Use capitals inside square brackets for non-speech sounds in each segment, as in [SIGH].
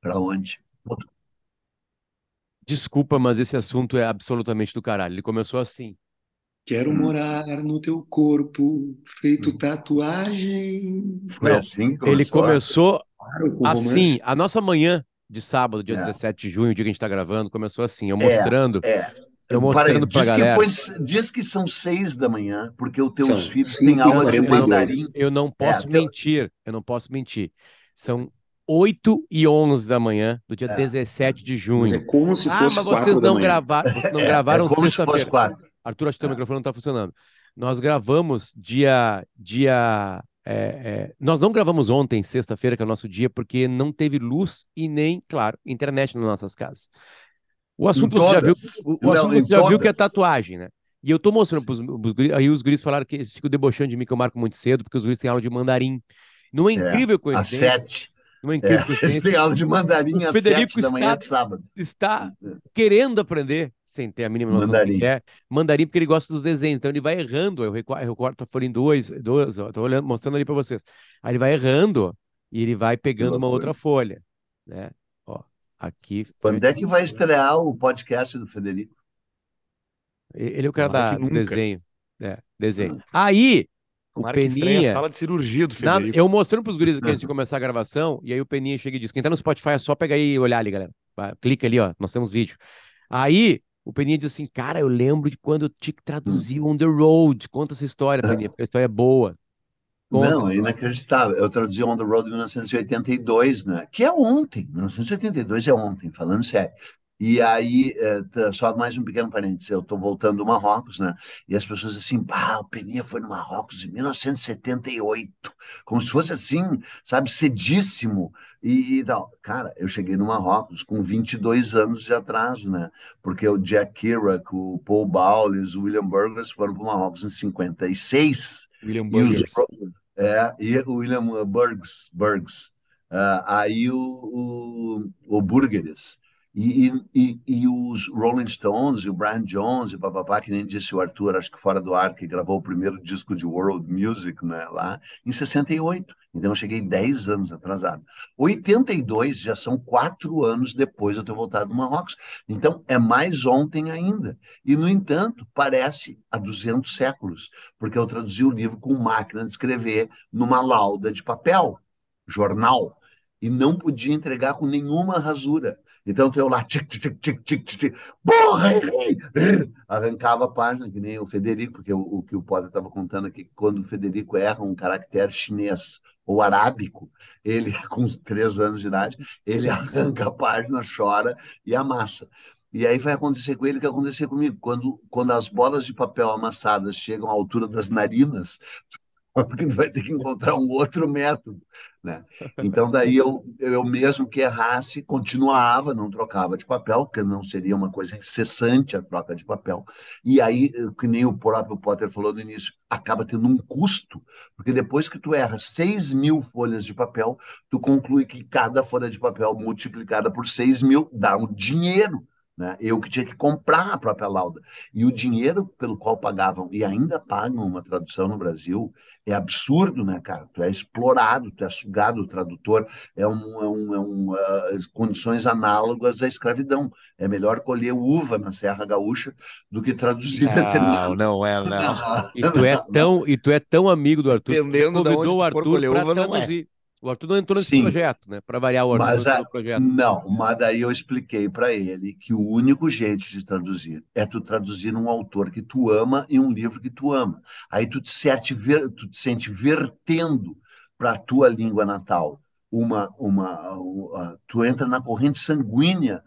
Para onde? Desculpa, mas esse assunto é absolutamente do caralho. Ele começou assim. Quero Hum. morar no teu corpo, feito Hum. tatuagem. Foi Não, assim que Ele começou? com assim. A nossa manhã de sábado, dia É. 17 de junho, o dia que a gente tá gravando, começou assim. Eu É, mostrando, é. eu Peraí, mostrando pra diz que, galera. foi, diz que são seis da manhã, porque os teus São filhos têm aula de 42. mandarim. Eu não posso teu- mentir. Eu não posso mentir. São 8 e 11 da manhã do dia É. 17 de Mas é junho. como se Ah, fosse mas quatro vocês não vocês não É, é gravaram como se fosse sexta-feira. quatro. Arthur, acho que teu É. microfone não tá funcionando. Nós gravamos dia. dia é, é, nós não gravamos ontem, sexta-feira, que é o nosso dia, porque não teve luz e nem, claro, internet nas nossas casas. O assunto você já viu, o, o Não, assunto você já viu que é tatuagem, né? E eu tô mostrando pros, pros guris, aí os guris falaram que eles ficam debochando de mim que eu marco muito cedo, porque os guris têm aula de mandarim. Numa É, incrível às coincidência, numa É, incrível eles têm aula de mandarim às Federico sete da manhã está, de sábado. está querendo aprender, sem ter a mínima noção do que Mandarim. é, mandarim porque ele gosta dos desenhos, então ele vai errando, eu recorto, a folha em duas, duas, ó, tô olhando, mostrando ali para vocês. Aí ele vai errando e ele vai pegando uma outra folha, né? Ó, aqui, Quando é que vai estrear o podcast do Federico? ele é o cara da, do desenho, é, desenho. Aí, o Tomara a Peninha, sala de cirurgia do Federico. eu mostrando pros guris aqui antes [LAUGHS] de começar a gravação, e aí o Peninha chega e diz, quem tá no Spotify é só pegar aí e olhar ali, galera. Clica ali, ó, nós temos vídeo. Aí, o Peninha diz assim, cara, eu lembro de quando eu tinha que traduzir On The Road, conta essa história, Peninha, porque a história é boa. Conta a Não, é inacreditável. Eu traduzi On the Road em 1982, né? Que é ontem. 1982 é ontem, falando sério. E aí, é, tá, só mais um pequeno parênteses, eu estou voltando do Marrocos, né? E as pessoas assim, ah, o Peninha foi no Marrocos em 1978, como se fosse assim, sabe, cedíssimo. E, e tal. Cara, eu cheguei no Marrocos com 22 anos de atraso, né? Porque o Jack Kerouac, o Paul Bowles, o William Burgess foram para o Marrocos em 56. William E Burgers. é, e o William Burgs, Burgs. Ah, aí o, o, o Burgers. E, e, e, os Rolling Stones, e o Brian Jones, e papapá, que nem disse o Arthur, acho que fora do ar, que gravou o primeiro disco de World Music, né, lá, em 68. Então eu cheguei 10 anos atrasado. 82 já são quatro anos depois de eu ter voltado do Marrocos. Então é mais ontem ainda. E, no entanto, parece há 200 séculos, porque eu traduzi o livro com máquina de escrever numa lauda de papel, jornal, e não podia entregar com nenhuma rasura. Então eu lá, tic, tic, tic, tic, tic, porra! Arrancava a página, que nem o Federico, porque o, o que o Potter estava contando aqui, quando o Federico erra um caractere chinês ou arábico, ele, [LAUGHS] com três anos de idade, ele arranca a página, chora e amassa. E aí vai acontecer com ele o que aconteceu comigo. Quando, quando as bolas de papel amassadas chegam à altura das narinas, [LAUGHS] porque vai ter que encontrar um outro método, né? Então daí eu, eu mesmo que errasse, continuava, não trocava de papel, porque não seria uma coisa incessante a troca de papel. E aí, que nem o próprio Potter falou no início, acaba tendo um custo, porque depois que tu erra 6 mil folhas de papel, tu conclui que cada folha de papel multiplicada por 6 mil dá um dinheiro. Né? Eu que tinha que comprar a própria lauda. E o dinheiro pelo qual pagavam, e ainda pagam uma tradução no Brasil, é absurdo, né, cara? Tu é explorado, tu é sugado, o tradutor é um, é um, é um uh, condições análogas à escravidão. É melhor colher uva na Serra Gaúcha do que traduzir Não, não é, não. [LAUGHS] E tu é tão, e tu é tão amigo do Arthur, que tu Dependendo de onde convidou o Arthur para uva, não é. O Arthur não entrou nesse Sim. projeto, né? Para variar, o Arthur Mas a- projeto. Não, mas daí eu expliquei para ele que o único jeito de traduzir é tu traduzir um autor que tu ama e um livro que tu ama. Aí tu te sente, tu te sente vertendo para a tua língua natal uma, uma, uma- tu entra na corrente sanguínea,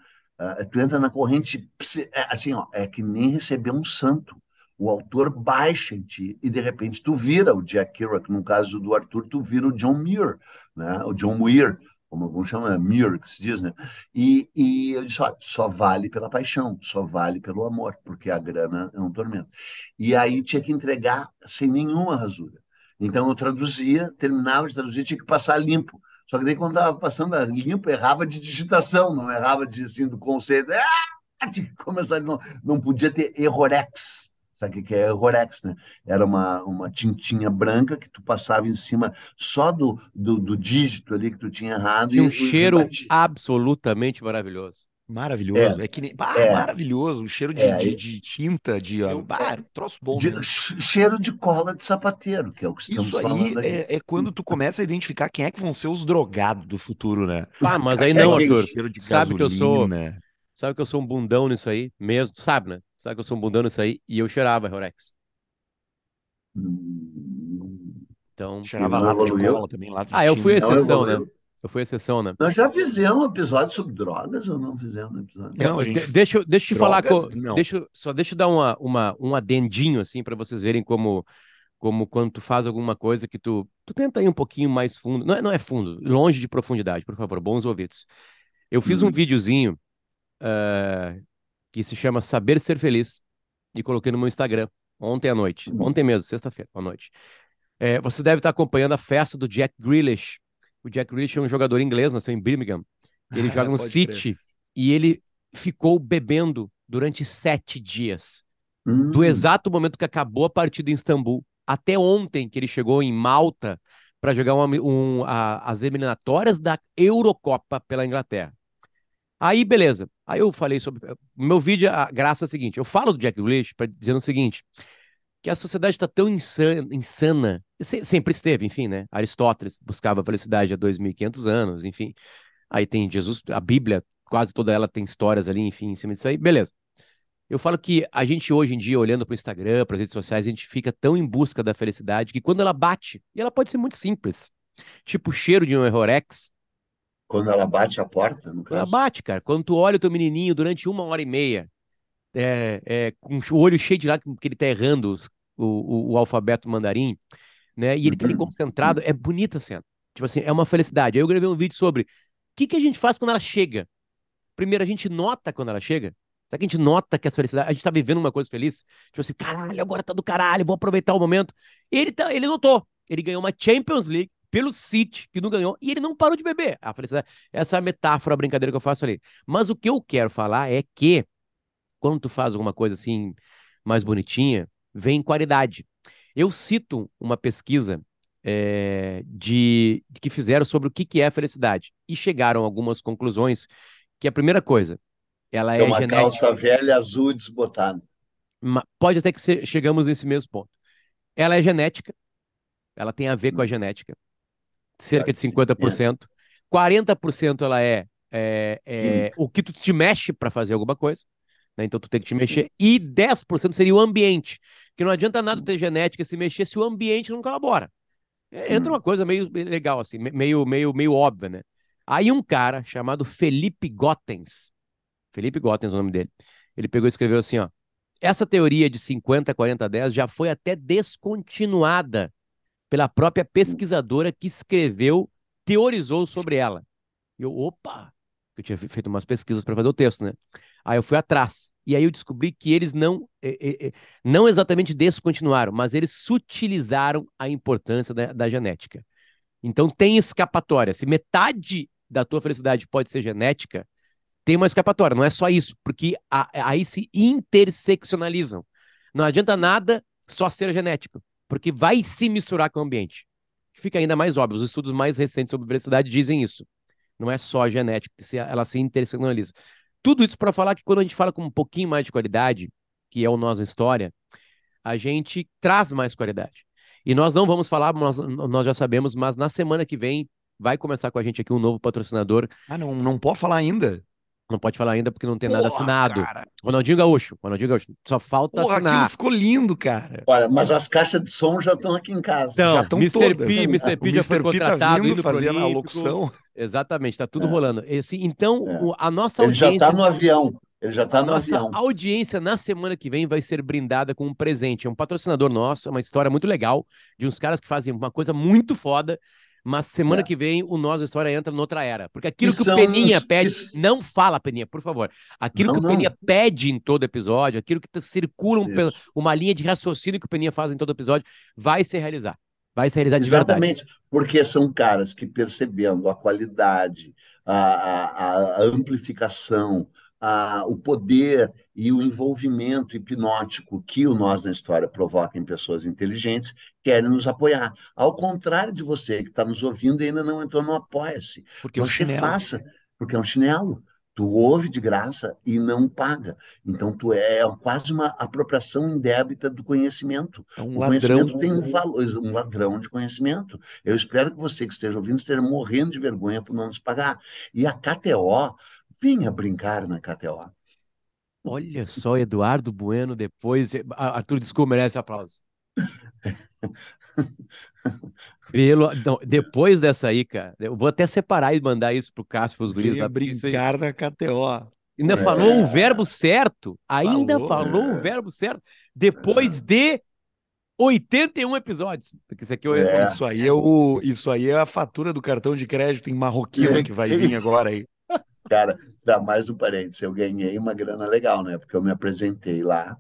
tu entra na corrente, é, assim, ó, é que nem receber um santo. O autor baixa em ti e de repente tu vira o Jack Kerouac, no caso do Arthur, tu vira o John Muir, né? O John Muir, como alguns chamam, é Muir, que se diz, né? E, e eu disse, olha, só vale pela paixão, só vale pelo amor, porque a grana é um tormento. E aí tinha que entregar sem nenhuma rasura. Então eu traduzia, terminava de traduzir, tinha que passar limpo. Só que daí quando estava passando limpo, errava de digitação, não errava de, assim, do conceito. Ah! Tinha que começar, não, não podia ter errorex. Sabe o que é Rorex, né? Era uma, uma tintinha branca que tu passava em cima só do, do, do dígito ali que tu tinha errado. Um e- e cheiro rebatia. absolutamente maravilhoso. Maravilhoso. É, que nem. Ah, É. maravilhoso. O cheiro de, É, de, de tinta, de. Eu- Ah, troço bom. De- che- cheiro de cola de sapateiro, que é o que estamos Isso aí é, é quando tu começa a identificar quem é que vão ser os drogados do futuro, né? Ah, mas aí É não, que- Arthur. Cheiro de Sabe que eu sou- gasolina. Sabe que eu sou um bundão nisso aí mesmo? Sabe, né? Sabe que eu sou um bundão nisso aí e eu cheirava Rorex. Hum, Então, Cheirava lata de cola também, lata de Ah, eu fui tinta. Não exceção, né? eu fui exceção, né? Nós já fizemos um episódio sobre drogas ou não fizemos um episódio? Não, a De- gente. deixa, eu- deixa eu te falar, co- deixa, só deixa eu dar uma, uma, um adendinho, assim, para vocês verem como, como quando tu faz alguma coisa que tu, tu tenta ir um pouquinho mais fundo, não é, não é fundo, longe de profundidade, por favor, bons ouvidos. Eu fiz um Uhum. videozinho eh, que se chama Saber Ser Feliz e coloquei no meu Instagram ontem à noite, ontem mesmo, sexta-feira à noite. Eh, você deve estar acompanhando a festa do Jack Grealish. O Jack Grealish é um jogador inglês, nasceu em Birmingham. Ele [LAUGHS] joga no Pode crer. City e ele ficou bebendo durante sete dias. Hum, Do exato momento que acabou a partida em Istambul até ontem, que ele chegou em Malta para jogar um- a- as eliminatórias da Eurocopa pela Inglaterra. Aí, beleza. Aí eu falei sobre. Meu vídeo, a graça é a seguinte: eu falo do Jack Grealish para dizendo o seguinte. Que a sociedade está tão insana, insana, se- sempre esteve, enfim, né? Aristóteles buscava a felicidade há 2.500 anos, enfim. Aí tem Jesus, a Bíblia, quase toda ela tem histórias ali, enfim, em cima disso aí, beleza. Eu falo que a gente hoje em dia, olhando para o Instagram, para as redes sociais, a gente fica tão em busca da felicidade que quando ela bate, e ela pode ser muito simples, tipo o cheiro de um Errorex, Quando ela bate a porta, no ela caso. bate, cara. Quando tu olha o teu menininho durante uma hora e meia, é, é, com o olho cheio de lágrimas, porque ele tá errando os- o, o, o alfabeto mandarim, né? E ele tá ali Uhum. concentrado, é bonita a cena. Tipo assim, é uma felicidade. Aí eu gravei um vídeo sobre o que, que a gente faz quando ela chega. Primeiro, a gente nota quando ela chega. Sabe que a gente nota que a felicidade, a gente tá vivendo uma coisa feliz? Tipo assim, caralho, agora tá do caralho, vou aproveitar o momento. Ele, tá, ele notou. Ele ganhou uma Champions League pelo City, que não ganhou, e ele não parou de beber. A felicidade, essa é a metáfora, a brincadeira que eu faço ali. Mas o que eu quero falar é que quando tu faz alguma coisa assim mais bonitinha, vem qualidade. Eu cito uma pesquisa eh, de que fizeram sobre o que, que é a felicidade e chegaram a algumas conclusões que a primeira coisa, ela É é uma genética. calça velha azul desbotada. Pode até que chegamos nesse mesmo ponto. Ela é genética, ela tem a ver com a genética, cerca de que sim, 50%. 40% ela é, é, é o que tu te mexe para fazer alguma coisa, né? Então tu tem que te mexer. E 10% seria o ambiente, que não adianta nada ter genética se mexer se o ambiente não colabora. É, Entra Hum. uma coisa meio legal, assim, me- meio, meio, meio óbvia, né? Aí um cara chamado Felipe Gottens, Felipe Gottens é o nome dele, ele pegou e escreveu assim, ó, essa teoria de 50, 40, 10 já foi até descontinuada pela própria pesquisadora que escreveu, teorizou sobre ela. E eu, opa, eu tinha fe- feito umas pesquisas para fazer o texto, né? Aí eu fui atrás. E aí eu descobri que eles não, eh, eh, não exatamente descontinuaram, mas eles sutilizaram a importância da, da genética. Então tem escapatória. Se metade da tua felicidade pode ser genética, tem uma escapatória. Não é só isso, porque a- aí se interseccionalizam. Não adianta nada só ser genético, porque vai se misturar com o ambiente. Fica ainda mais óbvio. Os estudos mais recentes sobre felicidade dizem isso. Não é só genética, se- ela se interseccionaliza. Tudo isso para falar que quando a gente fala com um pouquinho mais de qualidade, que é o nosso história, a gente traz mais qualidade. E nós não vamos falar, nós, nós já sabemos, mas na semana que vem vai começar com a gente aqui um novo patrocinador. Ah, não, não pode falar ainda. Não pode falar ainda porque não tem nada Porra, assinado. cara. Ronaldinho Gaúcho, Ronaldinho Gaúcho. Só falta Porra, assinar. aquilo ficou lindo, cara. Olha, mas as caixas de som já estão aqui em casa. Então, Já tão Mr. todas. P, Mr. P já foi Mr. P tá contratado, vindo pro fazendo a locução. Exatamente, tá tudo É. rolando. Esse, então, É. a nossa Ele já audiência. está no avião. Ele já está A no nossa avião. audiência na semana que vem vai ser brindada com um presente. É um patrocinador nosso, é uma história muito legal, de uns caras que fazem uma coisa muito foda. Mas semana É. que vem o Nossa História entra noutra era. Porque aquilo que são o Peninha uns- pede. Não fala, Peninha, por favor. Aquilo Não, que o não. Peninha pede em todo episódio, aquilo que circula um uma linha de raciocínio que o Peninha faz em todo episódio, vai se realizar. Vai se realizar de verdade. Exatamente, porque são caras que percebendo a qualidade, a, a, a amplificação, a, o poder e o envolvimento hipnótico que o Nós na História provoca em pessoas inteligentes, querem nos apoiar. Ao contrário de você que está nos ouvindo e ainda não entrou no Apoia-se. Porque é um Você chinelo. faça, porque é um chinelo. Tu ouve de graça e não paga. Então, tu é quase uma apropriação indébita do conhecimento. É um O ladrão. conhecimento tem um valor, um ladrão de conhecimento. Eu espero que você que esteja ouvindo esteja morrendo de vergonha por não nos pagar. E a KTO, vinha brincar na KTO. Olha só, Eduardo Bueno, depois. Arthur, desculpa, merece aplauso. [LAUGHS] Pelo... Não, depois dessa aí, cara, eu vou até separar e mandar isso pro Cássio, pros guris isso aí- brincar na KTO. Ainda É. falou o verbo certo. Ainda Falou. falou o verbo certo. Depois de 81 episódios. Porque isso aqui eu... É. Isso aí é o, isso aí é a fatura do cartão de crédito em marroquino que vai vir agora aí. Cara, dá mais um parênteses. Eu ganhei uma grana legal, né? Porque eu me apresentei lá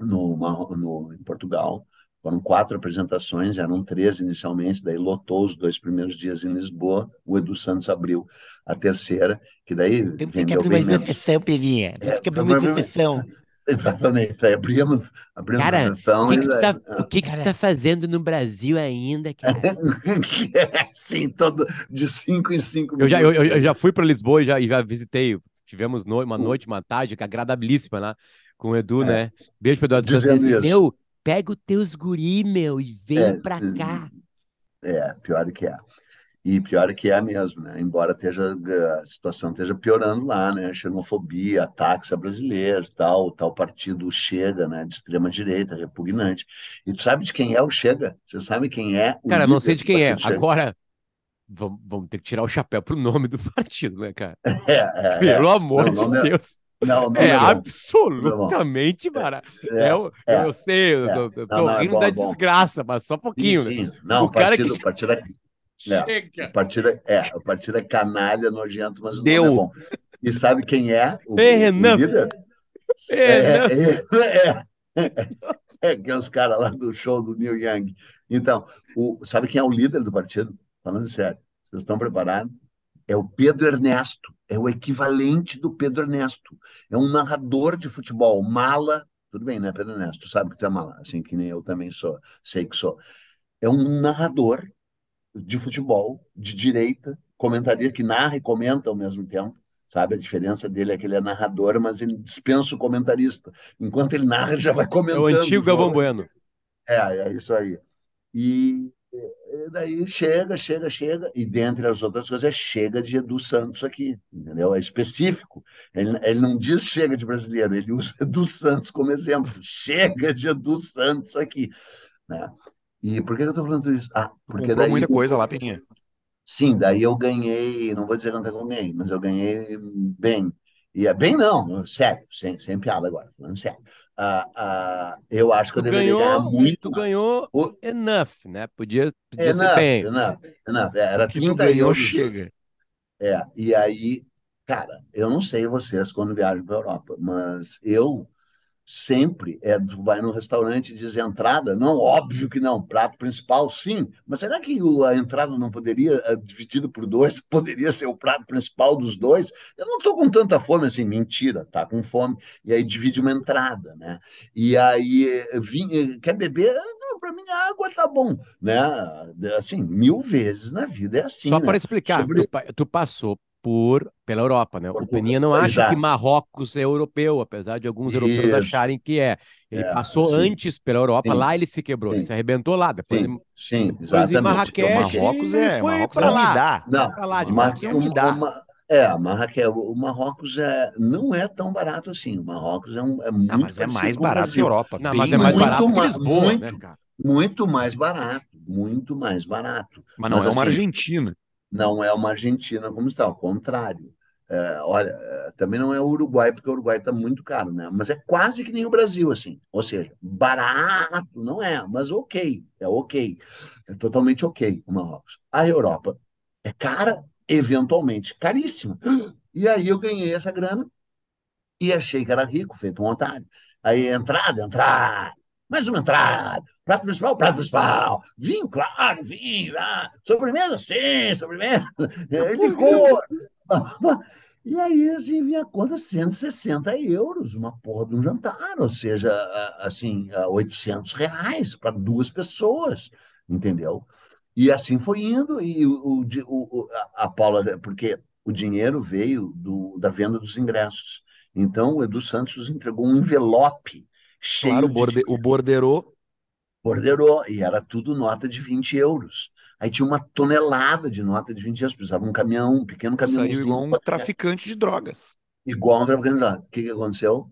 no, no, em Portugal. Foram quatro apresentações, eram três inicialmente, daí lotou os dois primeiros dias em Lisboa. O Edu Santos abriu a terceira, que daí Temos que abrir mais sessão, Peninha. Temos É, que abrir mais sessão. Exatamente, daí abrimos, abrimos Cara, a sessão. O que, e que, tu daí- tá, o que, que tu tá fazendo no Brasil ainda, cara? [LAUGHS] Sim, todo de cinco em cinco Eu já, eu, minutos. eu- já fui para Lisboa e já, e já visitei. Tivemos no- uma noite, uma tarde que é agradabilíssima lá com o Edu, É. né? Beijo pro Eduardo Dizendo Santos. isso. Meu, pega os teus guri, meu, e vem É, pra hum, cá. É, pior que é. E pior que é mesmo, né? Embora esteja, a situação esteja piorando lá, né? Xenofobia, ataques a brasileiros, tal, tal partido Chega, né? De extrema direita, repugnante. E tu sabe de quem é o Chega? Você sabe quem é o Cara, não sei de quem é. partido Chega? Agora, vamos, vamos ter que tirar o chapéu pro nome do [LAUGHS] partido, né, cara? [LAUGHS] É, é, é. Pelo amor Não, de é- Deus. Não, não É é bom. absolutamente barato. É, eu, é, eu sei, eu, é. tô- eu Não, tô não, é rindo bom, da é bom. desgraça, mas só um pouquinho, sim, né? sim. Não, O o cara partido, que- o é Chega. O partido é, é, o partido é canalha, nojento, mas o Deu. nome é bom. E sabe quem é o, o líder? É, É, é, [LAUGHS] é, é, que é os caras lá do show do Neil Young. Então, o, sabe quem é o líder do partido? Falando sério, vocês estão preparados? É o Pedro Ernesto, é o equivalente do Pedro Ernesto. É um narrador de futebol, mala. Tudo bem, né, Pedro Ernesto? Tu sabe que tu é mala, assim que nem eu também sou, sei que sou. É um narrador de futebol, de direita, comentarista que narra e comenta ao mesmo tempo. Sabe, a diferença dele é que ele é narrador, mas ele dispensa o comentarista. Enquanto ele narra, ele já vai É comentando. o antigo Galvão. Bueno. É, é isso aí. E, e daí chega, chega, chega, e dentre as outras coisas, é chega de Edu Santos aqui, entendeu? É específico. Ele, ele não diz chega de brasileiro, ele usa [LAUGHS] Edu Santos como exemplo. Chega de Edu Santos aqui, né? E por que eu tô falando isso? Ah, porque Comprou daí muita coisa lá, Peninha. Sim, daí eu ganhei, não vou dizer quanto é que eu ganhei, mas eu ganhei bem. E é bem não, sério, sem, sem piada agora, falando sério. Ah, ah, eu acho que eu deveria ganhar ganhou, muito tu ganhou O- enough, né? Podia, podia ser Enough, bem. enough, enough. É, Era O que tu 30 ganhou euros. chega. É, e aí, cara, eu não sei vocês quando viajam para a Europa, mas eu sempre é, tu vai no restaurante e diz entrada, não, óbvio que não, prato principal, sim, mas será que a entrada não poderia, eh, dividido por dois, [LAUGHS] poderia ser o prato principal dos dois? Eu não estou com tanta fome assim, mentira, tá com fome, e aí divide uma entrada, né? E aí, eh, eh, quer beber? Não, para mim a água tá bom, né? Assim, mil vezes na vida é assim, Só né? para explicar, Sobre- tu, tu passou por pela Europa, né? Por- O Peninha não acha que Exato. Marrocos é europeu, apesar de alguns europeus Isso. acharem que é. Ele É, passou sim. antes pela Europa, Sim. lá ele se quebrou, ele Sim. se arrebentou lá, depois Sim, ele sim, depois em exatamente. Marrakech, Marrocos ele é, foi Marrocos pra é lá. umidar. Não, Pra lá de Mar- Marrakech. é uma- é, Marrakech, o Marrocos é, não é tão barato assim. O Marrocos é, um, é muito Ah, mas é mais barato que a. Europa. Não, mas é mais muito barato que Lisboa, muito. né, cara? Muito mais barato, muito mais barato. Mas não Mas é uma assim, Argentina. Não é uma Argentina como está, ao contrário. É, olha, é, também não é o Uruguai, porque o Uruguai está muito caro, né? Mas é quase que nem o Brasil, assim. Ou seja, barato, não é, mas ok, é ok. É totalmente ok o Marrocos. A Europa é cara, eventualmente caríssima. E aí eu ganhei essa grana e achei que era rico, feito um otário. Aí entrada, entrada, mais uma entrada, prato principal, prato principal, vinho, claro, vinho, ah, sobremesa, sim, sobremesa, eh, licor. [LAUGHS] E aí, assim, vinha a conta 160 euros, uma porra de um jantar, ou seja, assim, a 800 reais para duas pessoas, entendeu? E assim foi indo, e o, o, a Paula, porque o dinheiro veio do, da venda dos ingressos. Então, o Edu Santos nos entregou um envelope cheio Claro, o, de borde, o borderô. Borderou, e era tudo nota de 20 euros. Aí tinha uma tonelada de nota de 20 euros, precisava um caminhão, um pequeno Saiu caminhãozinho. igual um traficante de drogas. Igual um traficante lá. O que que aconteceu?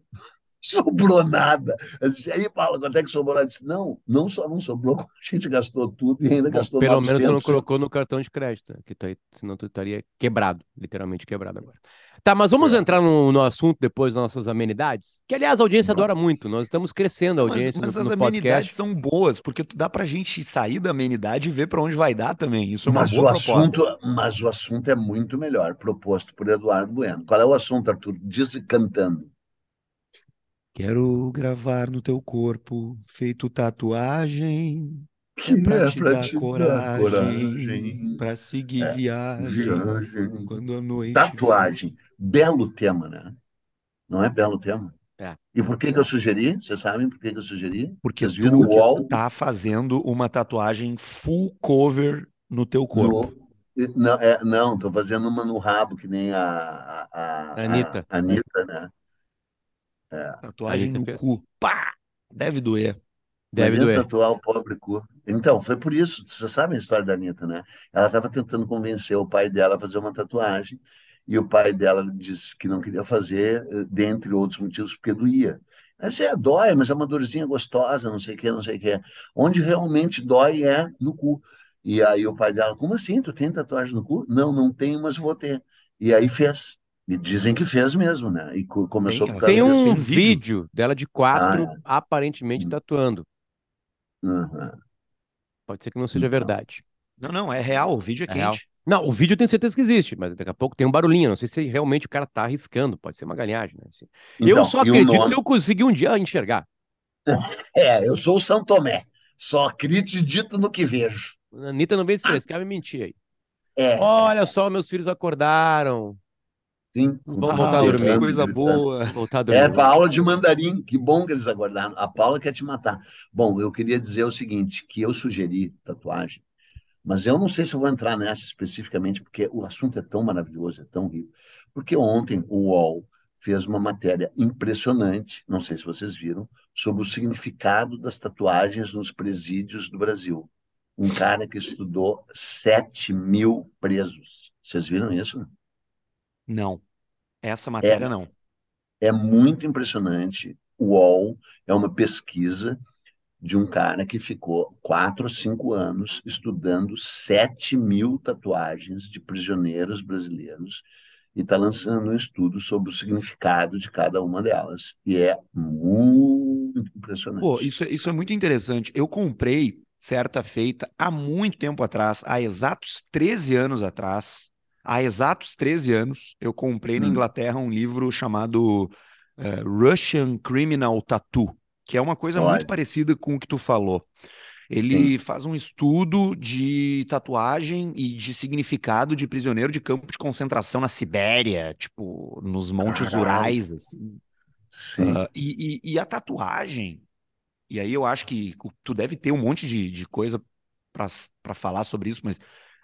Sobrou nada. Eu disse, aí, Paulo, quanto é que sobrou? Ela disse, não, não só não sobrou, [LAUGHS] a gente gastou tudo e ainda Bom, gastou pelo menos você não 900. colocou no cartão de crédito, né? que aí- senão tu estaria quebrado, literalmente quebrado agora. Tá, mas vamos É. entrar no, no assunto depois das nossas amenidades, que aliás a audiência adora muito, nós estamos crescendo a Mas, audiência mas no, as no amenidades podcast. são boas, porque tu dá pra gente sair da amenidade e ver pra onde vai dar também. Isso é uma Mas o boa proposta. assunto, mas o assunto é muito melhor, proposto por Eduardo Bueno. Qual é o assunto, Arthur? Diz cantando. Quero gravar no teu corpo, feito tatuagem. Que É pra é te pra dar te dar coragem, coragem. pra seguir É, viagem. Viagem. Quando a noite Tatuagem. Belo tema, né? Não é belo tema? É. E por que que eu sugeri? Vocês sabem por que que eu sugeri? Porque Vocês viram o tu UOL? tá fazendo uma tatuagem full cover no teu corpo. No- não, é, não, tô fazendo uma no rabo, que nem a, a, a, a- Anitta. a Anitta, né? Tatuagem Anitta no fez. cu. Pá! Deve doer. Deve doer. tatuar o pobre cu. Então, foi por isso, vocês sabem a história da Anitta, né? Ela estava tentando convencer o pai dela a fazer uma tatuagem, e o pai dela disse que não queria fazer, eh, dentre outros motivos, porque doía. Aí você é, dói, mas é uma dorzinha gostosa, não sei o que, não sei o que. Onde realmente dói é no cu. E aí o pai dela, como assim? Tu tem tatuagem no cu? Não, não tenho, mas vou ter. E aí fez. E dizem que fez mesmo, né? E co- começou Tem, por Tem um vídeo. vídeo dela de quatro, Ah, aparentemente Hum. tatuando. Uhum. Pode ser que não seja Então. verdade. Não, não, é real. O vídeo é É real? quente. Não, o vídeo eu tenho certeza que existe, mas daqui a pouco tem um barulhinho. Não sei se realmente o cara tá arriscando, pode ser uma galinhagem, né? Assim, eu Então, só e o acredito nome- se eu conseguir um dia enxergar. [LAUGHS] É, eu sou o São Tomé. Só acredito no que vejo. A Anitta não vem se frescar e me mentir aí. É, Olha só, meus filhos acordaram. Sim. Vamos Ah, voltar a que dormir. coisa boa. Voltar a dormir. É, para aula de mandarim. Que bom que eles aguardaram. A Paula quer te matar. Bom, eu queria dizer o seguinte, que eu sugeri tatuagem, mas eu não sei se eu vou entrar nessa especificamente, porque o assunto é tão maravilhoso, é tão rico. Porque ontem o UOL fez uma matéria impressionante, não sei se vocês viram, sobre o significado das tatuagens nos presídios do Brasil. Um cara que estudou 7 mil presos. Vocês viram isso? Não. Essa matéria não. É muito impressionante. O UOL é uma pesquisa de um cara que ficou quatro ou cinco anos estudando 7 mil tatuagens de prisioneiros brasileiros e está lançando um estudo sobre o significado de cada uma delas. E é muito impressionante. Pô, isso, é- isso é muito interessante. Eu comprei certa feita há muito tempo atrás, há exatos 13 anos atrás. Há exatos 13 anos, eu comprei na Hum. Inglaterra um livro chamado eh, Russian Criminal Tattoo, que é uma coisa Olha. muito parecida com o que tu falou. Ele faz um estudo de tatuagem e de significado de prisioneiro de campo de concentração na Sibéria, tipo, nos Montes Caralho. Urais, assim. Sim. Ah, e, e- e a tatuagem, e aí eu acho que tu deve ter um monte de, de coisa para falar sobre isso, mas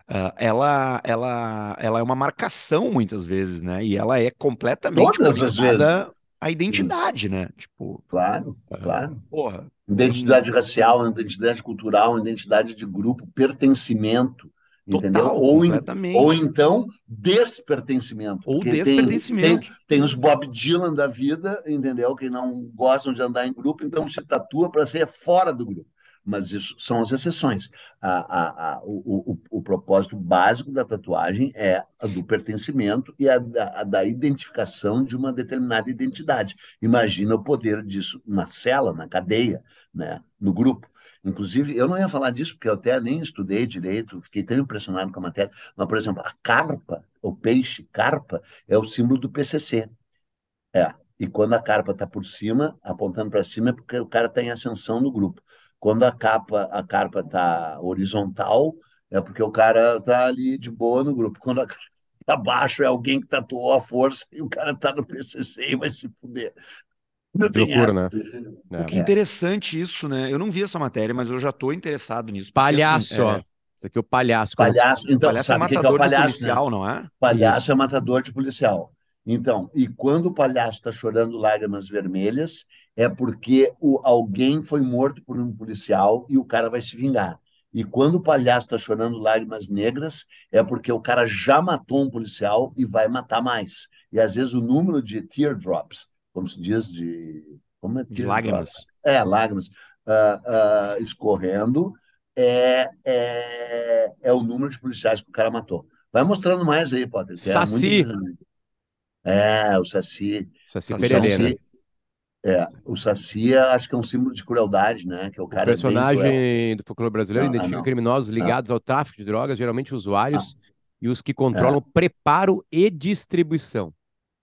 ah, ela, ela, ela é uma marcação muitas vezes, né? E ela é completamente Todas as conectada à identidade, né? Tipo, Claro, ah, claro. porra, Identidade racial, identidade cultural, identidade de grupo, pertencimento, entendeu? total, Ou, em- completamente. ou então despertencimento. Ou porque tem- despertencimento. Tem, tem os Bob Dylan da vida, entendeu? Que não gostam de andar em grupo, então se tatua para ser fora do grupo. Mas isso são as exceções. A, a, a, o, o, o propósito básico da tatuagem é a do pertencimento e a da, da identificação de uma determinada identidade. Imagina o poder disso na cela, na cadeia, né? no grupo. Inclusive, eu não ia falar disso, porque eu até nem estudei direito, fiquei tão impressionado com a matéria, mas, por exemplo, a carpa, o peixe carpa, é o símbolo do PCC. É. E quando a carpa está por cima, apontando para cima, é porque o cara está em ascensão no grupo. Quando a capa, a carpa está horizontal, é porque o cara está ali de boa no grupo. Quando a [LAUGHS] carpa abaixo é alguém que tatuou a força e o cara tá no PCC e vai se fuder. Não tem Loucura, essa. né? Que É. interessante isso, né? Eu não vi essa matéria, mas eu já tô interessado nisso. porque, assim, Palhaço, ó. é, Isso aqui é o palhaço. Palhaço, então, palhaço é sabe o que que é o matador de palhaço, né? policial, não é? Palhaço é matador de policial. Então, e quando o palhaço está chorando lágrimas vermelhas, é porque o, alguém foi morto por um policial e o cara vai se vingar. E quando o palhaço está chorando lágrimas negras, é porque o cara já matou um policial e vai matar mais. E às vezes o número de teardrops, como se diz de. Como é De lágrimas. É, lágrimas ah, ah, escorrendo é, é, é o número de policiais que o cara matou. Vai mostrando mais aí, Potter. é muito Saci. É, o Saci. Saci Saci Pererê, né? Saci- É, o Saci é, acho que é um símbolo de crueldade, né? Que é o O cara é bem cruel. personagem do folclore brasileiro Não, identifica não. criminosos ligados ao tráfico de drogas, geralmente usuários, Ah. e os que controlam preparo e distribuição.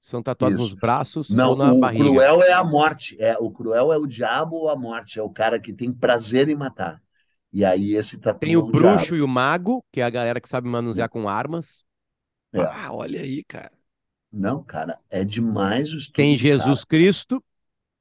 São tatuados Isso. nos braços Não, ou na o barriga. cruel é a morte. É, o cruel é o diabo ou a morte. É o cara que tem prazer em matar. E aí esse tatua Tem o diabo. bruxo e o mago, que é a galera que sabe manusear com armas. É. Ah, olha aí, cara. Não, cara, é demais o estudo Tem do Jesus Cristo.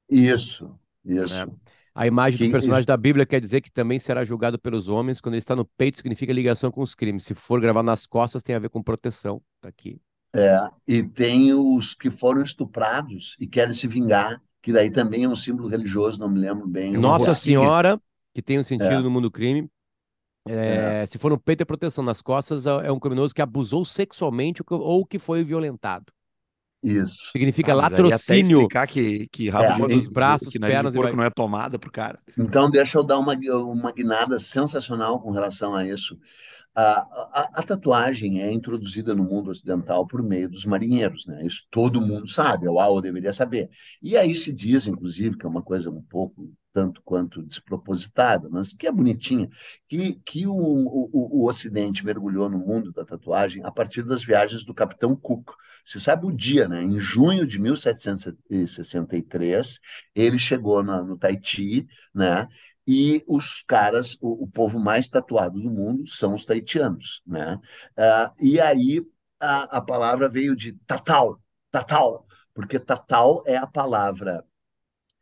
cara. Isso, isso. É. A imagem do Que- personagem da Bíblia quer dizer que também será julgado pelos homens. Quando ele está no peito, significa ligação com os crimes. Se for gravado nas costas, tem a ver com proteção. Tá aqui. É, e tem os que foram estuprados e querem se vingar, que daí também é um símbolo religioso, não me lembro bem. Nossa Senhora, que tem um sentido É. no mundo crime. É, Se for no peito, é proteção. Nas costas, é é um criminoso que abusou sexualmente ou que foi violentado. Isso. Significa Ah, latrocínio. explicar que, que rabo É, de dos braços, que de pernas e porco vai- não é tomada pro cara. Então, deixa eu dar uma, uma guinada sensacional com relação a isso. A, a, a tatuagem é introduzida no mundo ocidental por meio dos marinheiros, né? Isso todo mundo sabe, ou, ou deveria saber. E aí se diz, inclusive, que é uma coisa um pouco tanto quanto despropositada, mas que é bonitinha, que, que o, o, o Ocidente mergulhou no mundo da tatuagem a partir das viagens do Capitão Cook. Você sabe o dia, né? Em junho de 1763, ele chegou na, no Tahiti, né? E os caras, o, o povo mais tatuado do mundo são os taitianos, né? Ah, e aí a, a palavra veio de tatal, tatal, porque tatal é a palavra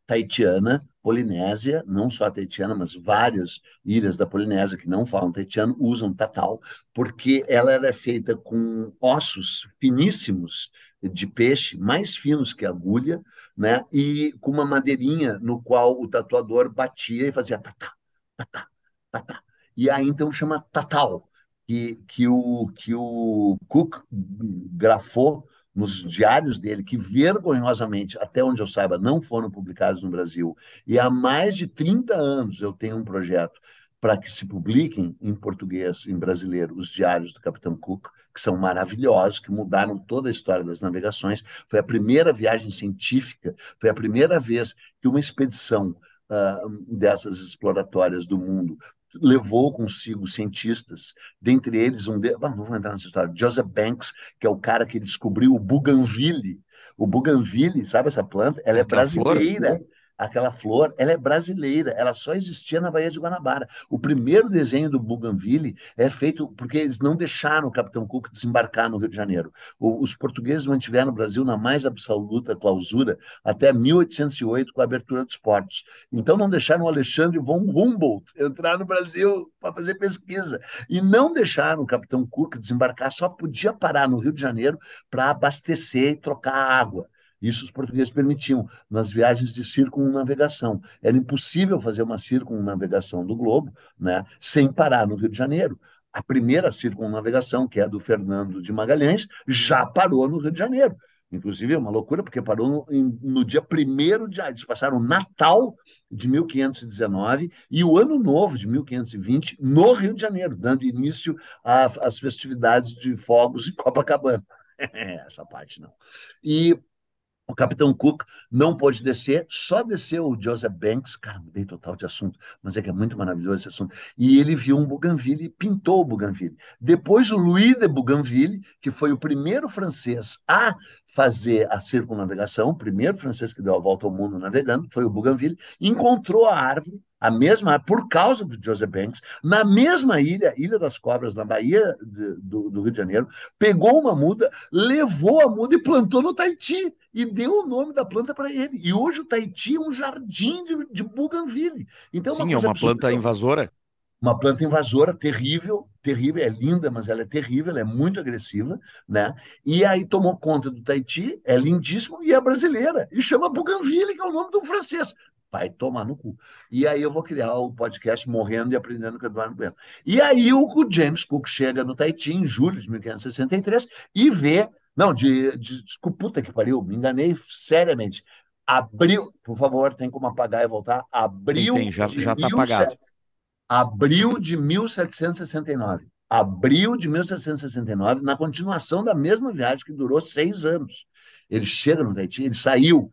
taitiana, polinésia, não só a taitiana, mas várias ilhas da Polinésia que não falam taitiano usam tatal, porque ela era feita com ossos finíssimos de peixe, mais finos que agulha, né? E com uma madeirinha no qual o tatuador batia e fazia tatá, tatá, tatá. E aí então chama tatal, que, que, o, que o Cook grafou nos diários dele, que vergonhosamente, até onde eu saiba, não foram publicados no Brasil. E há mais de 30 anos eu tenho um projeto para que se publiquem em português, em brasileiro, os diários do Capitão Cook, que são maravilhosos, que mudaram toda a história das navegações. Foi a primeira viagem científica, foi a primeira vez que uma expedição uh, dessas exploratórias do mundo levou consigo cientistas, dentre eles um de... ah, não vou entrar nessa história, Joseph Banks, que é o cara que descobriu o bougainville. O bougainville, sabe essa planta? Ela é brasileira. Aquela flor, ela é brasileira, ela só existia na Baía de Guanabara. O primeiro desenho do Bougainville é feito porque eles não deixaram o Capitão Cook desembarcar no Rio de Janeiro. O, os portugueses mantiveram o Brasil na mais absoluta clausura até 1808, com a abertura dos portos. Então não deixaram o Alexandre von Humboldt entrar no Brasil para fazer pesquisa. E não deixaram o Capitão Cook desembarcar, só podia parar no Rio de Janeiro para abastecer e trocar água. Isso os portugueses permitiam nas viagens de circunnavegação. Era impossível fazer uma circunnavegação do globo né, sem parar no Rio de Janeiro. A primeira circunnavegação, que é a do Fernando de Magalhães, já parou no Rio de Janeiro. Inclusive, é uma loucura, porque parou no, no dia 1 de Eles passaram Natal de 1519 e o Ano Novo de 1520 no Rio de Janeiro, dando início às festividades de fogos em Copacabana. [LAUGHS] Essa parte não. E O Capitão Cook não pôde descer, só desceu o Joseph Banks, cara, mudei total de assunto, mas é que é muito maravilhoso esse assunto. E ele viu um Bougainville e pintou o Bougainville. Depois o Louis de Bougainville, que foi o primeiro francês a fazer a circunnavegação, o primeiro francês que deu a volta ao mundo navegando, foi o Bougainville, encontrou a árvore a mesma, por causa do Joseph Banks, na mesma ilha, Ilha das Cobras, na Bahia de, do, do, Rio de Janeiro, pegou uma muda, levou a muda e plantou no Tahiti, e deu o nome da planta para ele. E hoje o Tahiti é um jardim de, de Bougainville. Então, Sim, uma é uma planta invasora. Uma planta invasora terrível, terrível, é linda, mas ela é terrível, ela é muito agressiva, né? E aí tomou conta do Tahiti, é lindíssimo e é brasileira, e chama Bougainville, que é o nome de um francês vai tomar no cu. E aí eu vou criar o podcast Morrendo e Aprendendo com Eduardo Bueno. E aí o, James Cook chega no Tahiti em julho de 1563 e vê. Não, de, de desculpa, puta que pariu, me enganei seriamente. Abril, por favor, tem como apagar e voltar. Abril. Tem, tem já, já tá apagado. Abril de 1769. Abril de 1769, na continuação da mesma viagem que durou seis anos. Ele chega no Tahiti, ele saiu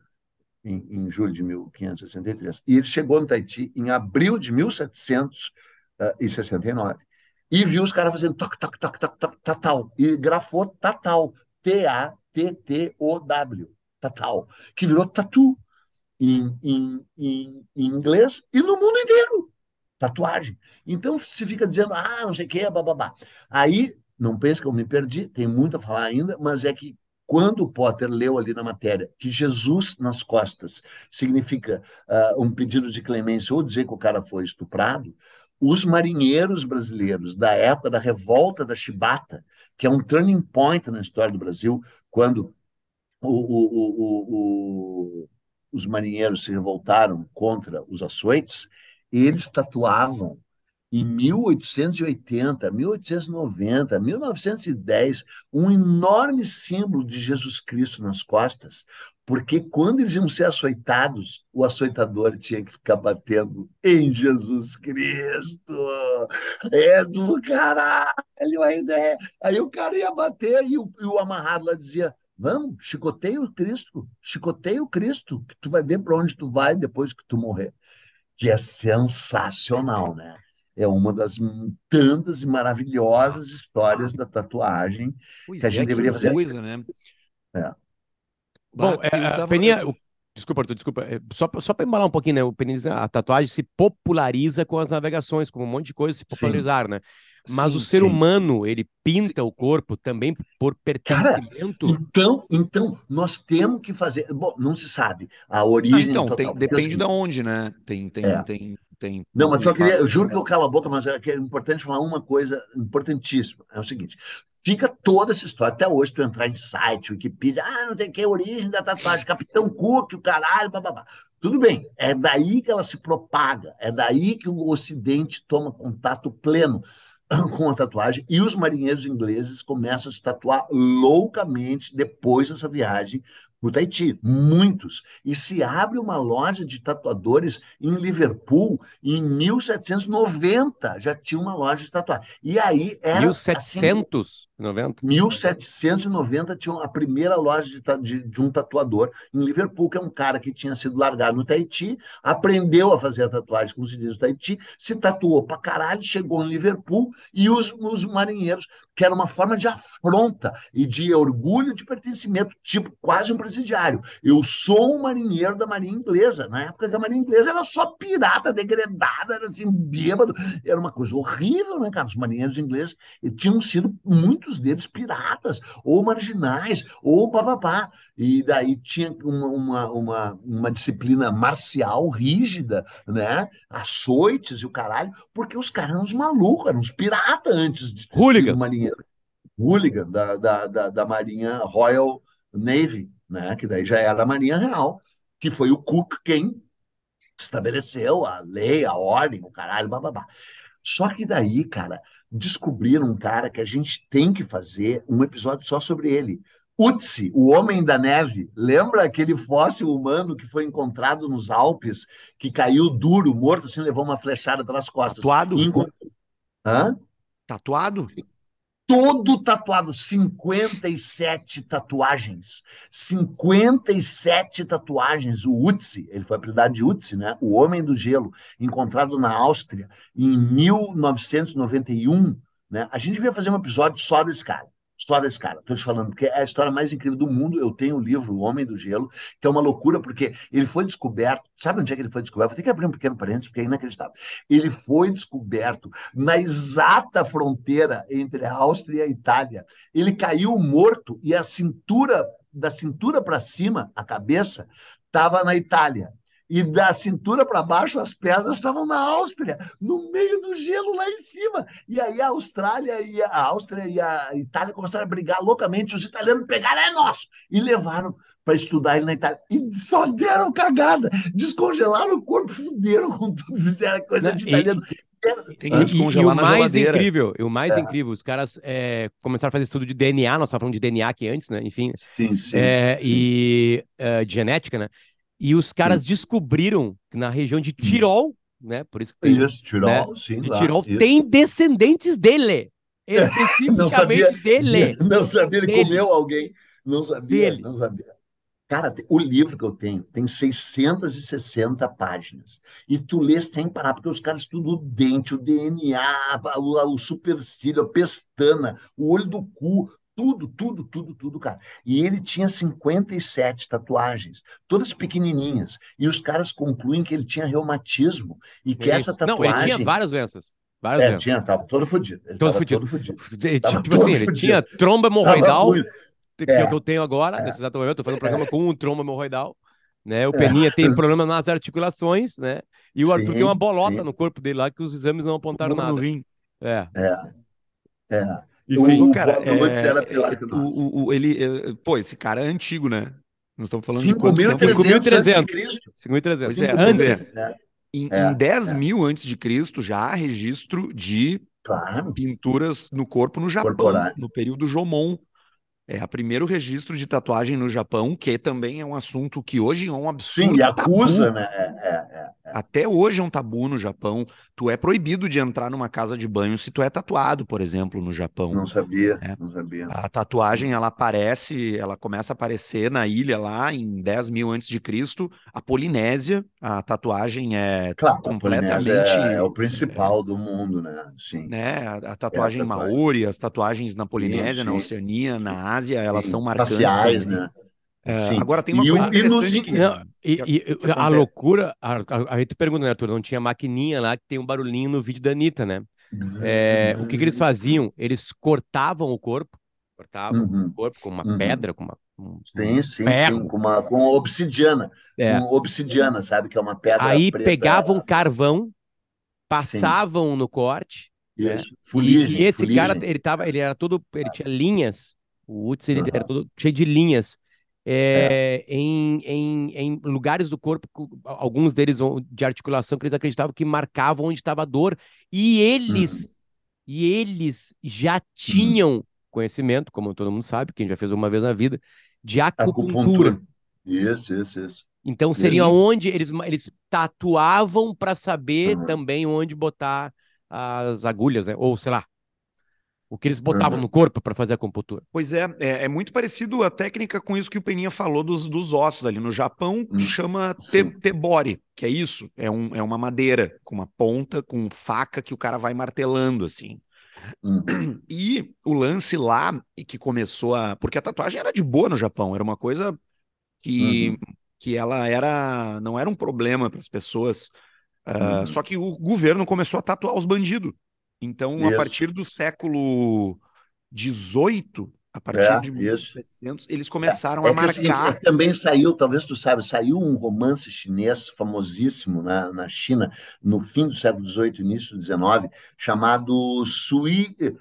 em, em julho de 1563. E ele chegou no Tahiti em abril de 1769 e viu os caras fazendo toc, toc, toc, toc, toc, tatal, e grafou tatal, T-A-T-T-O-W, tatal, que virou tatu em, em, em, em inglês e no mundo inteiro, tatuagem. Então se fica dizendo, ah, não sei o que, bababá. Aí, não pense que eu me perdi, tem muito a falar ainda, mas é que quando o Potter leu ali na matéria que Jesus nas costas significa uh, um pedido de clemência ou dizer que o cara foi estuprado, os marinheiros brasileiros da época da revolta da Chibata, que é um turning point na história do Brasil, quando o, o, o, os marinheiros se revoltaram contra os açoites, eles tatuavam em 1880, 1890, 1910, um enorme símbolo de Jesus Cristo nas costas, porque quando eles iam ser açoitados, o açoitador tinha que ficar batendo em Jesus Cristo. É do caralho a ideia. Aí o cara ia bater e o, e o amarrado lá dizia: Vamos, chicoteia o Cristo, chicoteia o Cristo, que tu vai ver para onde tu vai depois que tu morrer. Que é sensacional, né? É uma das tantas e maravilhosas histórias da tatuagem pois que a gente é, deveria fazer. coisa, né? É. Bom, é, tava... Peninha, desculpa, Arthur, desculpa. É, só, só para embalar um pouquinho, né? O Peninha a tatuagem se populariza com as navegações, como um monte de coisa se popularizar, né? Mas sim, o ser sim. humano, ele pinta o corpo também por pertencimento? Cara, então, então, nós temos que fazer. Bom, não se sabe a origem. Não, então, tem, depende de onde, né? Tem, tem, é. tem, tem. Não, mas só queria, eu juro que eu calo a boca, mas é, é importante falar uma coisa importantíssima. É o seguinte: fica toda essa história. Até hoje, tu entrar em site, Wikipedia, ah, não tem que origem da tatuagem, Capitão Cook, o caralho, babá. Tudo bem, é daí que ela se propaga, é daí que o Ocidente toma contato pleno [CLEARS THROAT] com a tatuagem e os marinheiros ingleses começam a se tatuar loucamente depois dessa viagem para o Tahiti, muitos. E se abre uma loja de tatuadores em Liverpool em 1790, já tinha uma loja de tatuagem. E aí era 1790? Assim, 1790 tinha a primeira loja de, de, de, um tatuador em Liverpool, que é um cara que tinha sido largado no Tahiti, aprendeu a fazer a tatuagem, como se diz no Tahiti, se tatuou pra caralho, chegou em Liverpool e os, os marinheiros, que era uma forma de afronta e de orgulho de pertencimento, tipo quase um presidiário. Eu sou um marinheiro da Marinha Inglesa. Na época da Marinha Inglesa era só pirata, degradada, era assim, bêbado. Era uma coisa horrível, né, cara? Os marinheiros ingleses tinham sido muito muitos deles piratas, ou marginais, ou papapá. E daí tinha uma, uma, uma, uma disciplina marcial rígida, né? Açoites e o caralho, porque os caras eram uns malucos, eram uns piratas antes de ter marinheiro. Hooligan da, da, da, da Marinha Royal Navy, né? Que daí já era a Marinha Real, que foi o Cook quem estabeleceu a lei, a ordem, o caralho, bababá. Só que daí, cara, descobriram um cara que a gente tem que fazer um episódio só sobre ele. Utsi, o Homem da Neve. Lembra aquele fóssil humano que foi encontrado nos Alpes, que caiu duro, morto, assim, levou uma flechada pelas costas? Tatuado? Encont... Hã? Tatuado? Todo tatuado, 57 tatuagens. 57 tatuagens. O Utsi, ele foi apelidado de Utsi, né? O Homem do Gelo, encontrado na Áustria em 1991, né? A gente devia fazer um episódio só desse cara. Só desse cara, tô te falando, porque é a história mais incrível do mundo. Eu tenho o livro O Homem do Gelo, que é uma loucura, porque ele foi descoberto. Sabe onde é que ele foi descoberto? Vou ter que abrir um pequeno parênteses, porque é inacreditável. Ele foi descoberto na exata fronteira entre a Áustria e a Itália. Ele caiu morto e a cintura, da cintura para cima, a cabeça, estava na Itália. E da cintura para baixo, as pedras estavam na Áustria, no meio do gelo lá em cima. E aí a Austrália e a Áustria e a Itália começaram a brigar loucamente. Os italianos pegaram, é nosso! E levaram para estudar ele na Itália. E só deram cagada. Descongelaram o corpo, fuderam com tudo, fizeram coisa de E- italiano. Tem E, que e- e descongelar o na mais geladeira. incrível, e o mais É. incrível, os caras é, começaram a fazer estudo de DNA, nós estávamos falando de DNA aqui antes, né? Enfim, Sim, sim. é, sim. e é, de genética, né? E os caras descobriram que na região de Tirol, né? Por isso que tem, Isso, Tirol, sim. de lá, Tirol isso. tem descendentes dele, [LAUGHS] Não sabia. especificamente dele. [LAUGHS] Não sabia, ele Dele. comeu alguém. Não sabia, Dele. não sabia. Cara, o livro que eu tenho tem 660 páginas. E tu lê sem parar, porque os caras estudam o dente, o DNA, o, o supercílio, a pestana, o olho do cu, tudo, tudo, tudo, tudo, cara. E ele tinha 57 tatuagens, todas pequenininhas. E os caras concluem que ele tinha reumatismo e que essa Isso. Não, tatuagem... ele tinha várias doenças. Várias É, doenças. tinha, tava todo fodido. Ele Todo tava fudido. todo fudido. [LAUGHS] Ele Tava tipo todo assim, ele fudido. tinha tromba hemorroidal, muito- que é É. o que eu tenho agora, É. nesse exato momento, tô fazendo um programa com um tromba hemorroidal, né? O É. Peninha tem problema nas articulações, né? E o Arthur Sim, tem uma bolota sim. no corpo dele lá que os exames não apontaram Tumor no nada. rim. É. É, Mas, O cara, é- era pior é- que o o, ele, é, pô, esse cara é antigo, né? Nós estamos falando de quanto tempo? 5.300 antes de 5.300. Cristo. 5.300. Pois é, Antes. É, Em, É, em 10 é. mil antes de Cristo já há registro de claro. pinturas no corpo no Japão, no período Jomon. É o primeiro registro de tatuagem no Japão, que também é um assunto que hoje é um absurdo Sim, e acusa, tabu. né? É, é, é. Até hoje é um tabu no Japão. Tu é proibido de entrar numa casa de banho se tu é tatuado, por exemplo, no Japão. Não sabia, É. não sabia. A tatuagem, ela aparece, ela começa a aparecer na ilha lá em 10 mil antes de Cristo. A Polinésia, a tatuagem é Claro, a completamente... É, é o principal do mundo, né? Sim. né? A, a tatuagem tatuagem. maori, as tatuagens na Polinésia, na sim. Oceania, na Ásia, elas Sim, são marcantes Faciais, né? É, Sim. agora tem uma E o- coisa e nos- interessante que... Não, e, que- e- que a loucura, a, a, a gente pergunta, né, Arthur? Não tinha maquininha lá que tem um barulhinho no vídeo da Anitta, né? É, o que, que eles faziam? Eles cortavam o corpo, cortavam Uhum. o corpo com uma Uhum. pedra, com uma, um, Sim, sim, ferro. sim. Com, uma, com obsidiana. É. Com obsidiana, sabe? Que é uma pedra Aí preta. pegavam carvão, passavam no corte, né? Isso. E- Fuligem, e, esse fuligem. cara, ele tava, ele era todo, ele tinha linhas, o Utz, ele Aham. era todo cheio de linhas, é, em, em, em lugares do corpo, alguns deles de articulação, que eles acreditavam que marcavam onde estava a dor, e eles, e eles já tinham conhecimento, como todo mundo sabe, quem já fez uma vez na vida, de acupuntura. Acupuntura. Isso, isso, isso. Então seria onde eles, eles tatuavam para saber Uhum. também onde botar as agulhas, né? Ou sei lá, o que eles botavam Uhum. no corpo para fazer a acupuntura. Pois é, é, é muito parecido a técnica com isso que o Peninha falou dos, dos ossos ali. No Japão, Hum, chama te, tebori, que é isso. É, um, é uma madeira com uma ponta, com faca que o cara vai martelando, assim. Uhum. [CLEARS THROAT] E o lance lá, que começou a... Porque a tatuagem era de boa no Japão, era uma coisa que, Uhum. que ela era... Não era um problema para as pessoas. Uhum. Só que o governo começou a tatuar os bandidos. Então, a Isso. partir do século XVIII, a partir É, de isso. 1700, eles começaram É a é o seguinte, marcar. é, também saiu, talvez tu saiba, saiu um romance chinês famosíssimo na, na China, no fim do século XVIII, início do XIX, chamado Sui, eh,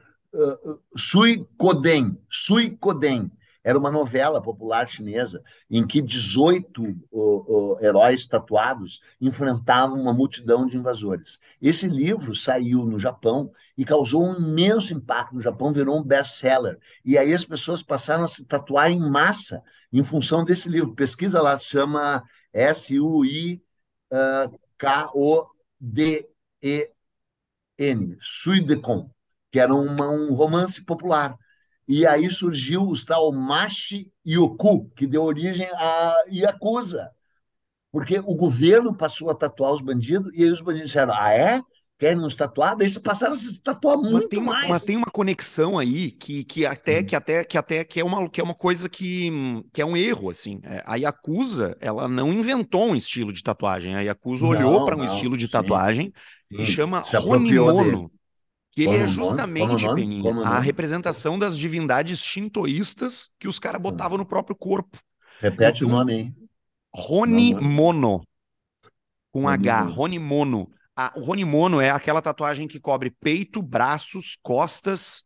Sui Koden. Sui Koden. Era uma novela popular chinesa em que 18 oh, oh, heróis tatuados enfrentavam uma multidão de invasores. Esse livro saiu no Japão e causou um imenso impacto no Japão, virou um best-seller. E aí as pessoas passaram a se tatuar em massa em função desse livro. Pesquisa lá, chama S-U-I-K-O-D-E-N, Suidecon. que era uma, um romance popular. E aí surgiu o tal Machi Yoku, que deu origem à Yakuza. Porque o governo passou a tatuar os bandidos, e aí os bandidos disseram: ah, é? Querem nos tatuar? Daí se passaram a se tatuar Mas muito tem, uma, mais. mas tem uma conexão aí que, que até Hum. que até que até que é uma que é uma coisa que, que é um erro assim. É, A Yakuza, ela não inventou um estilo de tatuagem. A Yakuza olhou Não, para um estilo de sim, tatuagem sim. chama Se que ele é justamente, nome? Peninha, Como a nome? representação das divindades shintoístas que os caras botavam no próprio corpo. Repete o nome aí. Honimono, com H, Honimono. Honimono. A, o Honimono é aquela tatuagem que cobre peito, braços, costas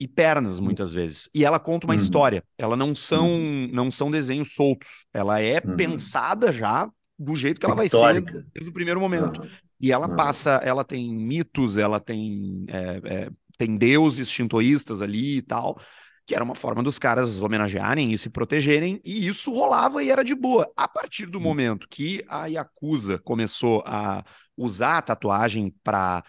e pernas, muitas vezes. E ela conta uma Uhum. história. Ela não são, não são desenhos soltos. Ela é Uhum. pensada já do jeito que ela vai ser desde o primeiro momento. E ela Aham. passa, ela tem mitos, ela tem, é, é, tem deuses shintoístas ali e tal, que era uma forma dos caras homenagearem e se protegerem, e isso rolava e era de boa. A partir do momento que a Yakuza começou a usar a tatuagem para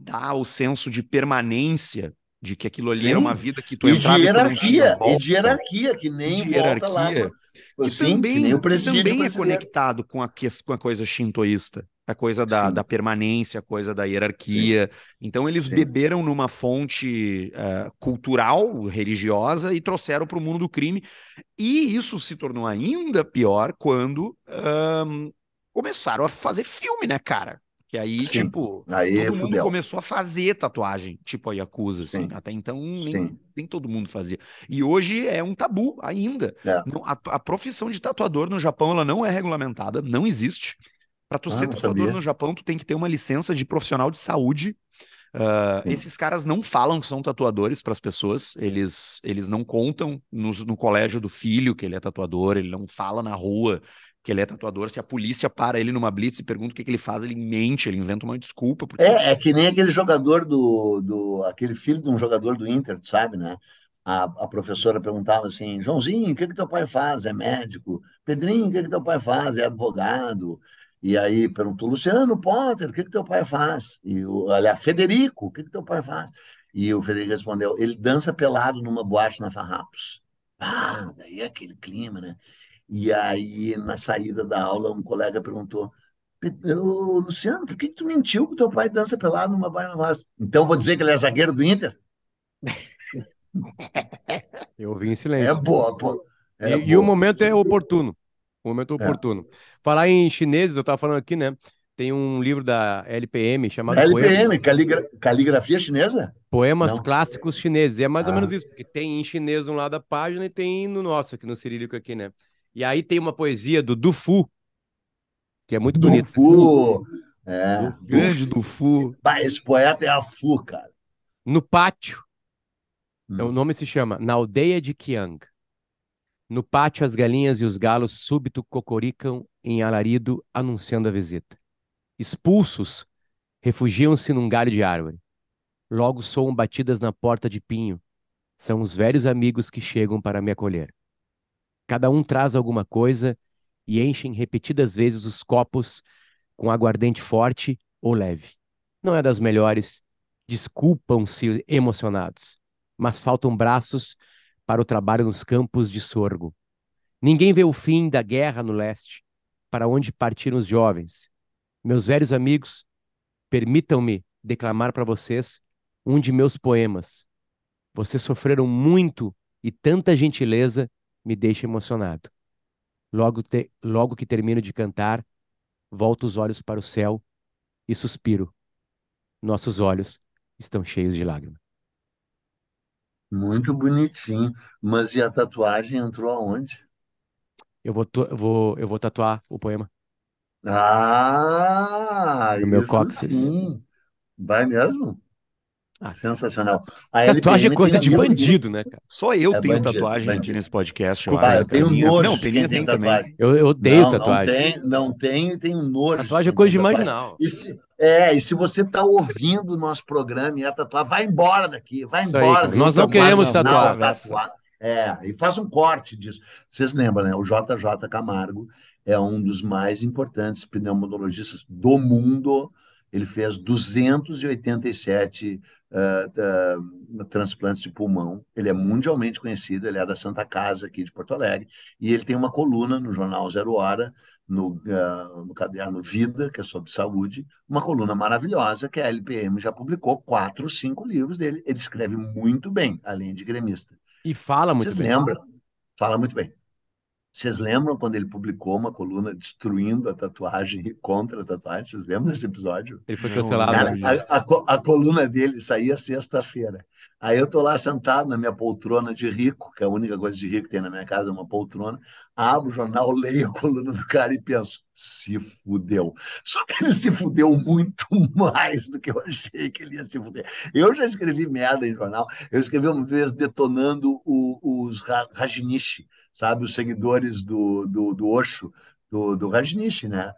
dar o senso de permanência, de que aquilo ali Sim. era uma vida que tu E de entrava e não tinha hierarquia, e volta, de hierarquia, que nem de volta lá. hierarquia, pro- que Sim, também, que que também é conectado com a, com a coisa shintoísta, a coisa da, Sim. da permanência, a coisa da hierarquia. Então, eles Sim. beberam numa fonte eh, cultural, religiosa, e trouxeram para o mundo do crime. E isso se tornou ainda pior quando ahn, começaram a fazer filme, né, cara? Que aí, Sim. tipo, Aí todo mundo fudeu. começou a fazer tatuagem, tipo a Yakuza, assim. Sim. Até então, nem, Sim. nem todo mundo fazia. E hoje é um tabu ainda. É. A, a profissão de tatuador no Japão, ela não é regulamentada, não existe. Para tu Ah, ser tatuador no Japão, tu tem que ter uma licença de profissional de saúde. Sim. esses caras não falam que são tatuadores para as pessoas, eles, eles não contam nos- no colégio do filho que ele é tatuador, ele não fala na rua que ele é tatuador. Se a polícia para ele numa blitz e pergunta o que, que ele faz, ele mente, ele inventa uma desculpa. Porque... É, é que nem aquele jogador do, do aquele filho de um jogador do Inter, sabe, né? A, a professora perguntava assim, Joãozinho, o que que teu pai faz? É médico. Pedrinho, o que que teu pai faz? É advogado. E aí perguntou, Luciano Potter, o que que teu pai faz? E o, aliás, Federico, o que que teu pai faz? E o Federico respondeu, ele dança pelado numa boate na Farrapos. Ah, daí é aquele clima, né? E aí, na saída da aula, um colega perguntou, Luciano, por que que tu mentiu que teu pai dança pelado numa baia vasta? Então vou dizer que ele é zagueiro do Inter? [LAUGHS] Eu ouvi em É silêncio. boa, pô. É E, e o boa. momento é oportuno. O momento é É. oportuno. Falar em chineses, eu estava falando aqui, né? Tem um livro da LPM chamado LPM, caligra- caligrafia chinesa? Poemas Não. Clássicos Chineses. É mais ou Ah. menos isso, porque tem em chinês um lado da página e tem no nosso, aqui no cirílico aqui, né? E aí tem uma poesia do Du Fu, que é muito Do bonita. Fu. É. Grande do Fu. Bah, esse poeta é a Fu, cara. No pátio, Hum. o nome se chama Na Aldeia de Qiang. No pátio, as galinhas e os galos súbito cocoricam em alarido, anunciando a visita. Expulsos, refugiam-se num galho de árvore. Logo soam batidas na porta de pinho. São os velhos amigos que chegam para me acolher. Cada um traz alguma coisa e enchem repetidas vezes os copos com aguardente forte ou leve. Não é das melhores, desculpam-se emocionados, mas faltam braços para o trabalho nos campos de sorgo. Ninguém vê o fim da guerra no leste, para onde partiram os jovens. Meus velhos amigos, permitam-me declamar para vocês um de meus poemas. Vocês sofreram muito e tanta gentileza me deixa emocionado. Logo, te- logo que termino de cantar, volto os olhos para o céu e suspiro. Nossos olhos estão cheios de lágrimas. Muito bonitinho. Mas e a tatuagem entrou aonde? Eu vou, tu- eu vou, eu vou tatuar o poema. Ah, No meu isso cóccix. sim. Vai mesmo? Ah, Sensacional. A tatuagem é LPM coisa tem de bandido, né, cara? Só eu É tenho bandido, tatuagem bandido. aqui nesse podcast, eu Desculpa, acho. eu tenho Peninha- nojo Não, de Peninha quem tem tem também. tatuagem. Eu, eu odeio Não, tatuagem. Não tem, não tem, tem um nojo. Tatuagem é de coisa de quem tem marginal. E se, é, e se você está ouvindo o nosso programa e é tatuar, vai embora daqui, vai Isso aí, embora. vem Nós não queremos tatuar. tatuar. É, e faz um corte disso. Vocês lembram, né? O JJ Camargo é um dos mais importantes pneumologistas do mundo. Ele fez 287 ah, ah, transplantes de pulmão. Ele é mundialmente conhecido, ele é da Santa Casa aqui de Porto Alegre, e ele tem uma coluna no jornal Zero Hora, no, ah, no caderno Vida, que é sobre saúde, uma coluna maravilhosa que a LPM já publicou quatro, cinco livros dele. Ele escreve muito bem, além de gremista. E fala muito Vocês bem. lembram? Fala muito bem. Vocês lembram quando ele publicou uma coluna destruindo a tatuagem e contra a tatuagem? Vocês lembram desse episódio? Ele foi cancelado. Cara, a, a a coluna dele saía sexta-feira. Aí eu tô lá sentado na minha poltrona de rico, que é a única coisa de rico que tem na minha casa, é uma poltrona. Abro o jornal, [LAUGHS] leio a coluna do cara e penso, se fudeu. Só que ele se fudeu muito [LAUGHS] mais do que eu achei que ele ia se fuder. Eu já escrevi merda em jornal. Eu escrevi uma vez detonando o- os Ra- Rajnishi, sabe? Os seguidores do, do, do Osho, do, do né?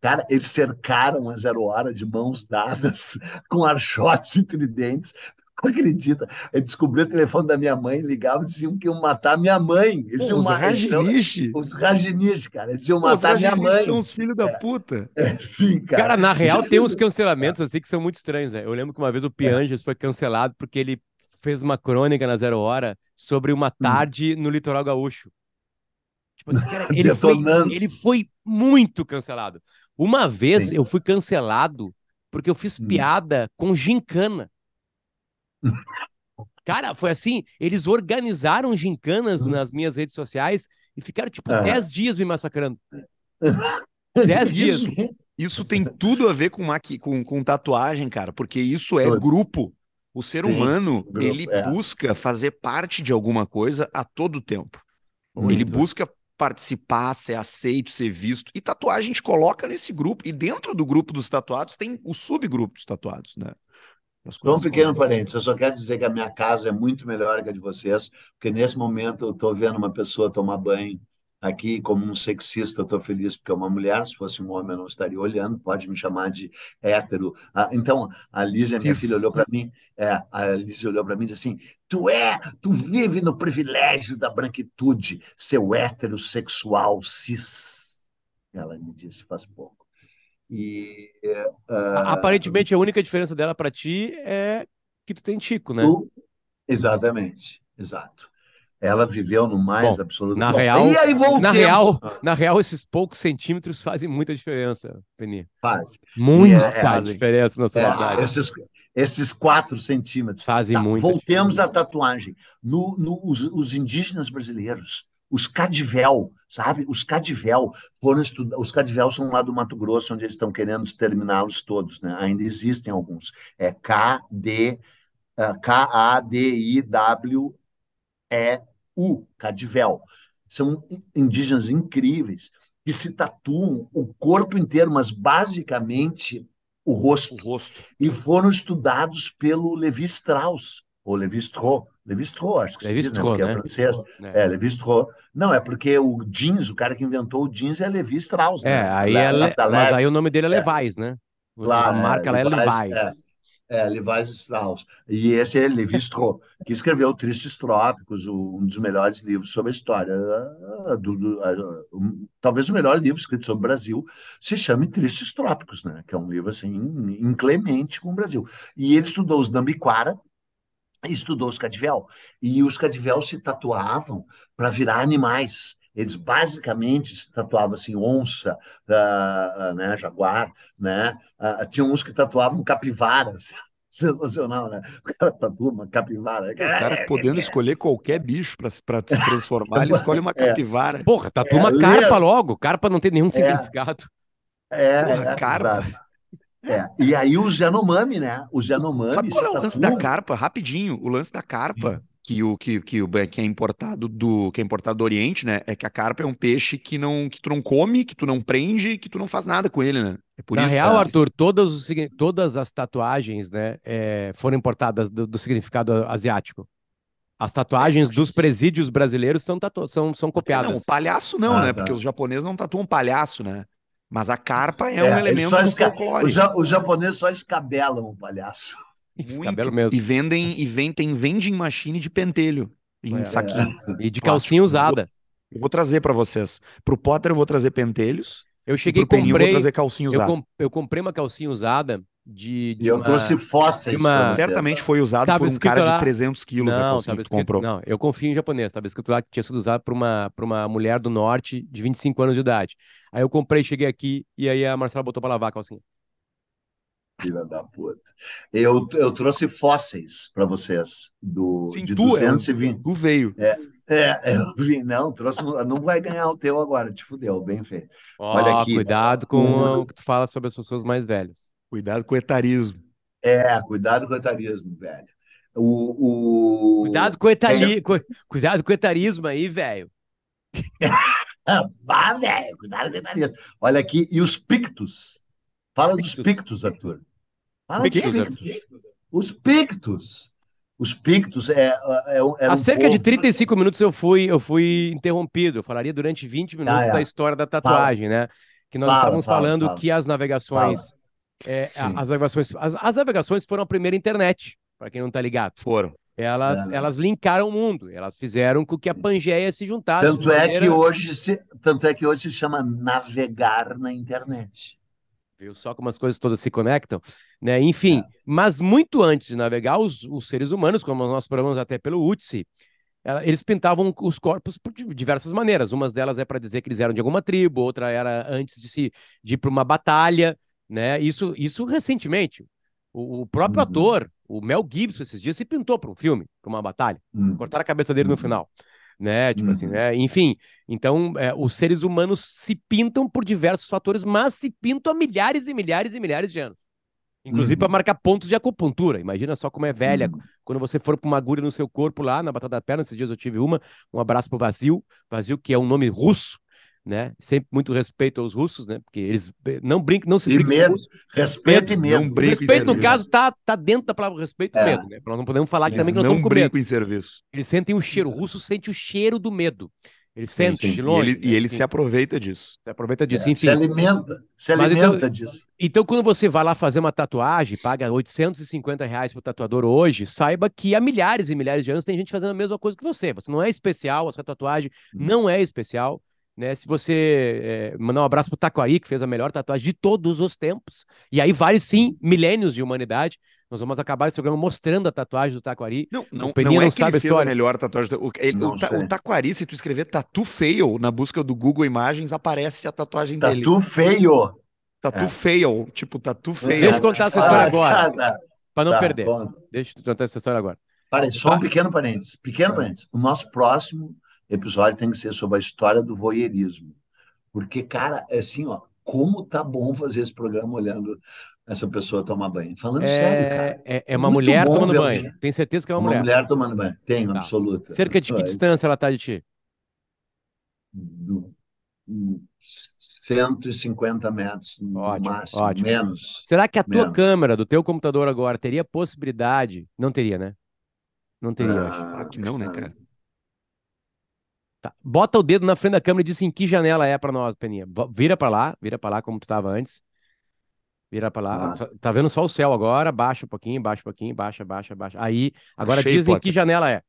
Cara, eles cercaram a Zero Hora de mãos dadas, [LAUGHS] com archotes e tridentes. Não [LAUGHS] acredita? Eu descobri o telefone da minha mãe, ligavam e diziam que iam matar minha mãe. Eles Pô, iam os Rajnishi. os Rajnish, cara. Eles iam matar minha mãe. são os filhos da puta. [LAUGHS] É, sim, cara. Cara, na real, Já tem fiz- uns cancelamentos assim que são muito estranhos, né? Eu lembro que uma vez o Pianges foi cancelado porque ele fez uma crônica na Zero Hora sobre uma tarde no litoral gaúcho. Tipo assim, cara, ele foi, ele foi muito cancelado. Uma vez Sim. eu fui cancelado porque eu fiz Hum. piada com gincana. [LAUGHS] Cara, foi assim, eles organizaram gincanas Hum. nas minhas redes sociais e ficaram, tipo, Aham. 10 dias me massacrando. [LAUGHS] 10 dias. Isso, isso tem tudo a ver com, maqui... com, com tatuagem, cara, porque isso é grupo. O ser Sim, humano, grupo, ele é. busca fazer parte de alguma coisa a todo tempo. Ele Muito. busca participar, ser aceito, ser visto. E tatuagem a gente coloca nesse grupo. E dentro do grupo dos tatuados tem o subgrupo dos tatuados, né? Só um pequeno parênteses, eu só quero dizer que a minha casa é muito melhor que a de vocês, porque nesse momento eu estou vendo uma pessoa tomar banho aqui, como um sexista, estou feliz porque é uma mulher, se fosse um homem eu não estaria olhando, pode me chamar de hétero. Ah, então, a Lízia, minha Cis. filha, olhou para mim, é, a Lízia olhou para mim e disse assim, tu é, tu vive no privilégio da branquitude, seu heterossexual cis. Ela me disse faz pouco. E... Ah, Aparentemente, a única diferença dela pra ti é que tu tem tico, né? O- Exatamente, exato. Ela viveu no mais Bom, absoluto. na real- e. Na real, na real, esses poucos centímetros fazem muita diferença, Peninha. faz. Muita é, faz fazem. diferença na É, sociedade. esses, esses quatro centímetros. Fazem Tá, muita voltemos à tatuagem. No, no- os, os indígenas brasileiros, os cadivel, sabe? Os cadivel foram estudar. Os cadivel são lá do Mato Grosso, onde eles estão querendo exterminá-los todos, né? Ainda existem alguns. É K-D, ah, K-A-D-I-W E-U, Cadivel. São indígenas incríveis que se tatuam o corpo inteiro, mas basicamente o rosto. O rosto. E foram estudados pelo Levi Strauss, ou Levi Strauss. Levi Strauss, acho que Levi diz, né? Strauss, Porque é né? francês. É, É, Levi Strauss. Não, é porque o jeans, o cara que inventou o jeans é Levi Strauss, É, né? aí é Le- da mas aí o nome dele é É. Levi's, né? Claro, a marca lá é Levi's, Levi's. É, Levi Strauss. E esse é Levi Strauss, que escreveu Tristes Trópicos, um dos melhores livros sobre a história. ah, do- do- ah, um- talvez o melhor livro escrito sobre o Brasil se chame Tristes Trópicos, né? que é um livro assim, inclemente com o Brasil. E ele estudou os Nambiquara estudou os Cadivel. E os Cadivel se tatuavam para virar animais. Eles basicamente se tatuavam assim, onça, ah, ah, né, jaguar, né? Ah, tinha uns que tatuavam capivaras. [LAUGHS] Sensacional, né? O cara tatua uma capivara. O cara podendo [LAUGHS] escolher qualquer bicho pra, pra se transformar, ele [LAUGHS] escolhe uma É. capivara. Porra, tatua É, uma lê- carpa logo. Carpa não tem nenhum significado. É, Porra, é, carpa. exato. É. E aí o Yanomami, né? O Yanomami Sabe qual é o lance da carpa? Rapidinho, o lance da carpa, que o que, que, o, que é importado do que é importado do Oriente, né? É que a carpa é um peixe que não que tu não come, que tu não prende, que tu não faz nada com ele, né? É por Na isso. real, que- Arthur, todas, os todas as tatuagens, né, é, foram importadas do, do significado asiático. As tatuagens dos presídios brasileiros são, tatu são, são É, copiadas. não, o palhaço não, Ah, né? tá. Porque os japoneses não tatuam palhaço, né? Mas a carpa é, É, um elemento esca- folclore. Os, ja- os japoneses só escabelam o palhaço. Esse Muito. cabelo mesmo. E vendem e vem, tem vending machine de pentelho em É. saquinho. E de plástico. calcinha usada. Eu vou trazer pra vocês. Pro Potter eu vou trazer pentelhos Eu e cheguei pro e Peninho eu vou comprei. trazer calcinha usada. eu comprei uma calcinha usada de, de eu uma- trouxe fósseis uma-. Certamente foi usado Tava por um cara lá- de 300 quilos a Não, escrito, comprou. não, eu confio em japonês. Tava escrito lá que tinha sido usado por uma, por uma mulher do norte de 25 anos de idade. Aí eu comprei, cheguei aqui e aí a Marcela botou pra lavar a calcinha. Filha da puta. Eu, eu trouxe fósseis para vocês do, Sim, de tu é um- 220. Tu veio. É, eu vi, não, trouxe, não vai ganhar o teu agora, te fudeu, bem feito. Olha Ó, aqui. cuidado com Um- o que tu fala sobre as pessoas mais velhas. Cuidado com o etarismo. É, cuidado com o etarismo, velho. O, o... Cuidado com o etari... cu- Cuidado com o etarismo aí, velho. Ah, [LAUGHS] Vá, velho, cuidado com o etarismo. Olha aqui, e os pictos? Fala dos Pictos. pictos, Arthur. Fala Pictos, dos pictos. Os pictos. Os pictos é, é, um- era Há um cerca de povo- 35 minutos eu fui, eu fui interrompido. Eu falaria durante 20 minutos é. da história da tatuagem, né? Que nós Fala, estávamos fala, falando fala. que as navegações, é, as navegações, as, as navegações foram a primeira internet, para quem não tá ligado. Foram. Elas, É. elas linkaram o mundo, elas fizeram com que a Pangeia se juntasse. Tanto é que hoje se, tanto é que hoje se chama navegar na internet. Viu só como as coisas todas se conectam, né? Enfim, mas muito antes de navegar, os, os seres humanos, como nós falamos até pelo UTSI, eles pintavam os corpos por di- diversas maneiras. Uma delas é para dizer que eles eram de alguma tribo, outra era antes de se de ir para uma batalha, né? Isso, isso recentemente. O, o próprio Uhum. ator, o Mel Gibson, esses dias se pintou para um filme, para uma batalha. Hum. Cortaram a cabeça dele no Uhum. final. Né? Tipo assim, Uhum. né? Enfim, então é, os seres humanos se pintam por diversos fatores, mas se pintam há milhares e milhares e milhares de anos. Inclusive Uhum. para marcar pontos de acupuntura. Imagina só como é velha. Uhum. Quando você for com uma agulha no seu corpo lá, na batata da perna, esses dias eu tive uma. Um abraço pro Vazio. Vazio, que é um nome russo, né? Sempre muito respeito aos russos, né? Porque eles não brincam, não se E brincam com medo. Respeito e Medo, não Respeito, no caso, tá, tá dentro da palavra respeito e É. medo, né? Nós não podemos falar Eles também que nós não estamos com medo. brincam em serviço. Eles sentem o cheiro, o russo sente o cheiro do medo. Ele sente sim. de E longe. ele, e né? ele Enfim, se aproveita disso. se aproveita disso. É, Enfim, Se alimenta. Se Mas então- alimenta disso. então quando você vai lá fazer uma tatuagem, paga 850 reais pro tatuador hoje, saiba que há milhares e milhares de anos tem gente fazendo a mesma coisa que você. Você não é especial, a sua tatuagem Hum. não é especial. Né? Se você é, mandar um abraço pro Taquari, que fez a melhor tatuagem de todos os tempos, e aí vale sim milênios de humanidade. Nós vamos acabar esse programa mostrando a tatuagem do Taquari. Não, não, Peninha não é não que sabe ele a fez a melhor tatuagem. do- O, ele- o, ta- o Taquari, se tu escrever Tatu Fail na busca do Google Imagens, aparece a tatuagem dele. Tatu feio. Tatu É. Fail. Tipo, Tatu Fail. Deixa eu contar essa história Ah, agora. tá, Para não tá, perder. bom. Deixa eu contar essa história agora. Peraí, só Tá. um pequeno parênteses. Pequeno parênteses. O nosso próximo episódio tem que ser sobre a história do voyeurismo. Porque, cara, é assim, ó, como tá bom fazer esse programa olhando essa pessoa tomar banho. Falando sério, cara. É, é, é uma mulher tomando banho. alguém- Tenho certeza que é uma, Uma mulher. mulher tomando banho. Tenho, Tá. absoluta. Cerca de que distância ela tá de ti? do- hum, 150 metros no Ótimo, máximo, ótimo. menos. Será que a tua Menos. câmera do teu computador agora teria possibilidade? Não teria, né? Não teria, eu acho. Ah, que não, né, cara? Tá. Bota o dedo na frente da câmera e diz em que janela é pra nós, Peninha. Vira pra lá, vira pra lá como tu tava antes. Vira pra lá. Ah. Tá vendo só o céu agora? Baixa um pouquinho, baixa um pouquinho, baixa, baixa, baixa. Aí, agora Achei, diz em Potter. que janela é.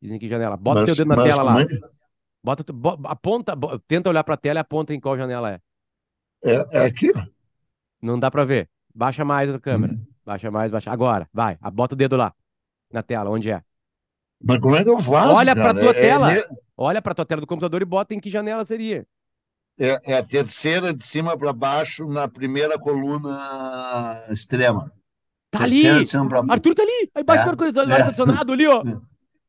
Diz em que janela. Bota Mas- teu dedo na mas tela lá. Bota, aponta, tenta olhar pra tela e aponta em qual janela é. É, é aqui? Não dá pra ver. Baixa mais a câmera. Hum. Baixa mais, baixa. Agora, vai. Bota o dedo lá. Na tela, onde é? Mas como é que eu faço? Olha pra cara? tua É- tela. É, Olha pra tua tela do computador e bota em que janela seria. é- é a terceira de cima para baixo na primeira coluna extrema. Tá ali! Terceira para baixo. Arthur tá ali! Aí embaixo É, do ar-condicionado é. ar-condicionado ali, ó.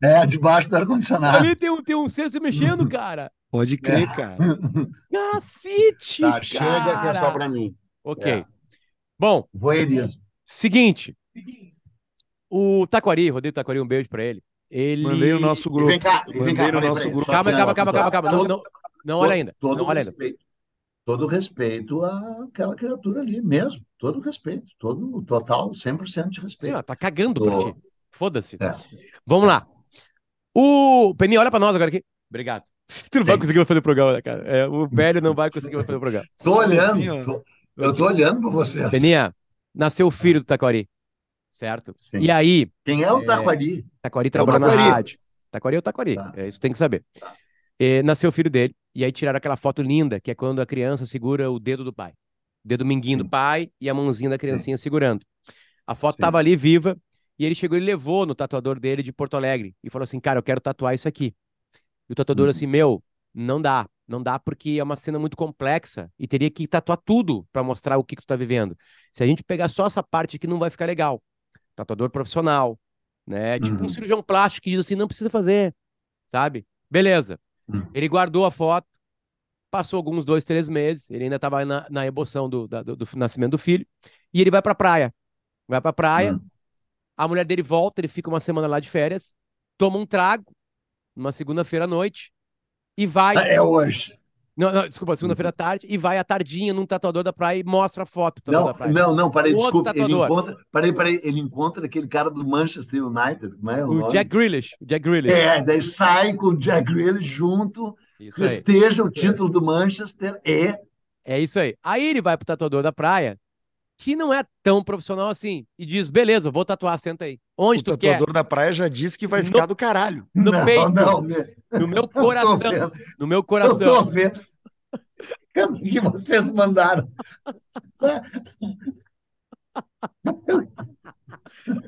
É, debaixo do ar-condicionado. Ali tem um, tem um ser se mexendo, [LAUGHS] cara. Pode crer, cara. [LAUGHS] Cacete, Tá, chega que é só cara. para mim. Ok. É. Bom, Voyeurismo. seguinte. O Taquari, Rodrigo Taquari, um beijo pra ele. Ele... Mandei no nosso grupo. vem cá, vem Mandei cá, no peraí, nosso grupo. Calma, calma, calma, calma, calma. Não, não, não olha ainda. Todo Não olha ainda. respeito. Todo respeito àquela criatura ali mesmo. Todo respeito. Todo, total, 100% de Sim, respeito. ó, tá cagando pra ti. Foda-se. É. Vamos lá. O Peninha, olha pra nós agora aqui. Obrigado. Tu não vai Sim. conseguir mais fazer o programa, né, cara? É, o velho não vai conseguir fazer o programa. Tô olhando. Assim, tô- eu tô olhando para vocês. Peninha, nasceu o filho do Taquari, certo? Sim. E aí, Quem é o É, Taquari? Taquari É o trabalha na Taquari. rádio. Taquari é o Taquari, Tá. é isso que tem que saber. É, nasceu o filho dele, e aí tiraram aquela foto linda, que é quando a criança segura o dedo do pai. dedo minguinho do Sim. pai e a mãozinha da criancinha segurando. A foto Sim. tava ali viva e ele chegou e levou no tatuador dele de Porto Alegre e falou assim: Cara, eu quero tatuar isso aqui. E o tatuador Uhum. assim: Meu, não dá. Não dá porque é uma cena muito complexa e teria que tatuar tudo para mostrar o que, que tu tá vivendo. Se a gente pegar só essa parte aqui, não vai ficar legal. Tatuador profissional, né? Tipo um Uhum. cirurgião plástico que diz assim: Não precisa fazer, sabe? Beleza. Uhum. Ele guardou a foto, passou alguns dois, três meses, ele ainda estava na, na emoção do, da- do, do nascimento do filho, e ele vai pra praia. Vai pra praia, Hum. a mulher dele volta, ele fica uma semana lá de férias, toma um trago, numa segunda-feira à noite, e vai. É hoje. Não, não, desculpa, segunda-feira à tarde, e vai à tardinha num tatuador da praia e mostra a foto do Não, da praia. não, não, peraí, Outro desculpa. Ele encontra, peraí, peraí, ele encontra aquele cara do Manchester United, como é o, O nome? Jack Grealish, o Jack Grealish. É, daí sai com o Jack Grealish junto, Isso aí. festeja o título do Manchester e É isso aí. Aí ele vai pro tatuador da praia, que não é tão profissional assim, e diz: beleza, eu vou tatuar, senta aí. Onde O tu quer? tatuador da praia já disse que vai No- ficar do caralho. No não, peito. não? No meu coração. No meu eu tô coração. vendo. O que vocês mandaram? [LAUGHS]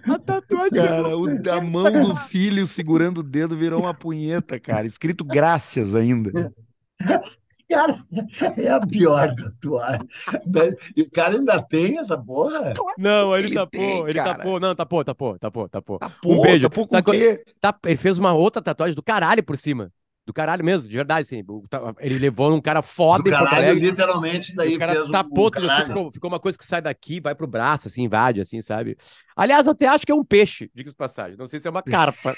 A tatuagem. Cara, o da mão do filho segurando o dedo virou uma punheta, cara. Escrito graças ainda. [LAUGHS] [LAUGHS] Cara, é a pior [LAUGHS] tatuagem. E o cara ainda tem essa porra? Não, ele, Ele tapou, tem, ele cara. tapou. Não, tapou, tapou, tapou, tapou. Tapou, Um beijo. tapou com Tá o co- quê? Tá- ele fez uma outra tatuagem do caralho por cima. Do caralho mesmo, de verdade, assim. Ta- Ele levou num cara foda Do em Porto caralho, literalmente, daí o cara fez tapou o tudo assim, ficou, ficou uma coisa que sai daqui, vai pro braço, assim, invade, assim, sabe? Aliás, eu até acho que é um peixe, diga-se de passagem. Não sei se é uma [LAUGHS] carpa.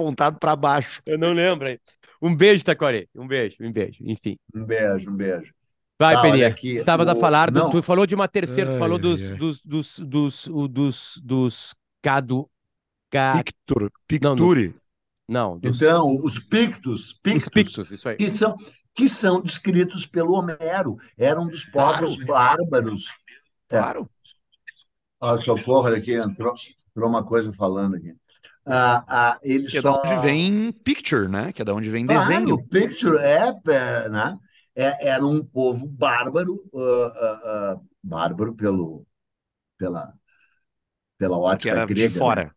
Apontado pra baixo. Eu não lembro aí. Um beijo, Taquari. Um beijo, um beijo. Enfim. Um beijo, um beijo. Vai, Tá, olha Peninha. Estavas a o- falar, do- não. tu falou de uma terceira, tu Ai, falou ai, dos, ai. dos, dos, dos, dos, dos cadu... ca- Picture. Picture. Não, dos, Então, os pictos, os pictos, pictos, isso aí. que são que são descritos pelo Homero, eram dos povos bárbaros. É. Claro. Ah, socorro, aqui entrou, entrou uma coisa falando aqui. Ah, ah, ele Que é só... da onde vem picture, né? Que é da onde vem Claro, desenho. picture é, é, né? É- era um povo bárbaro, ah, ah, ah, bárbaro pelo, pela, pela Que ótica era grega. de né? fora.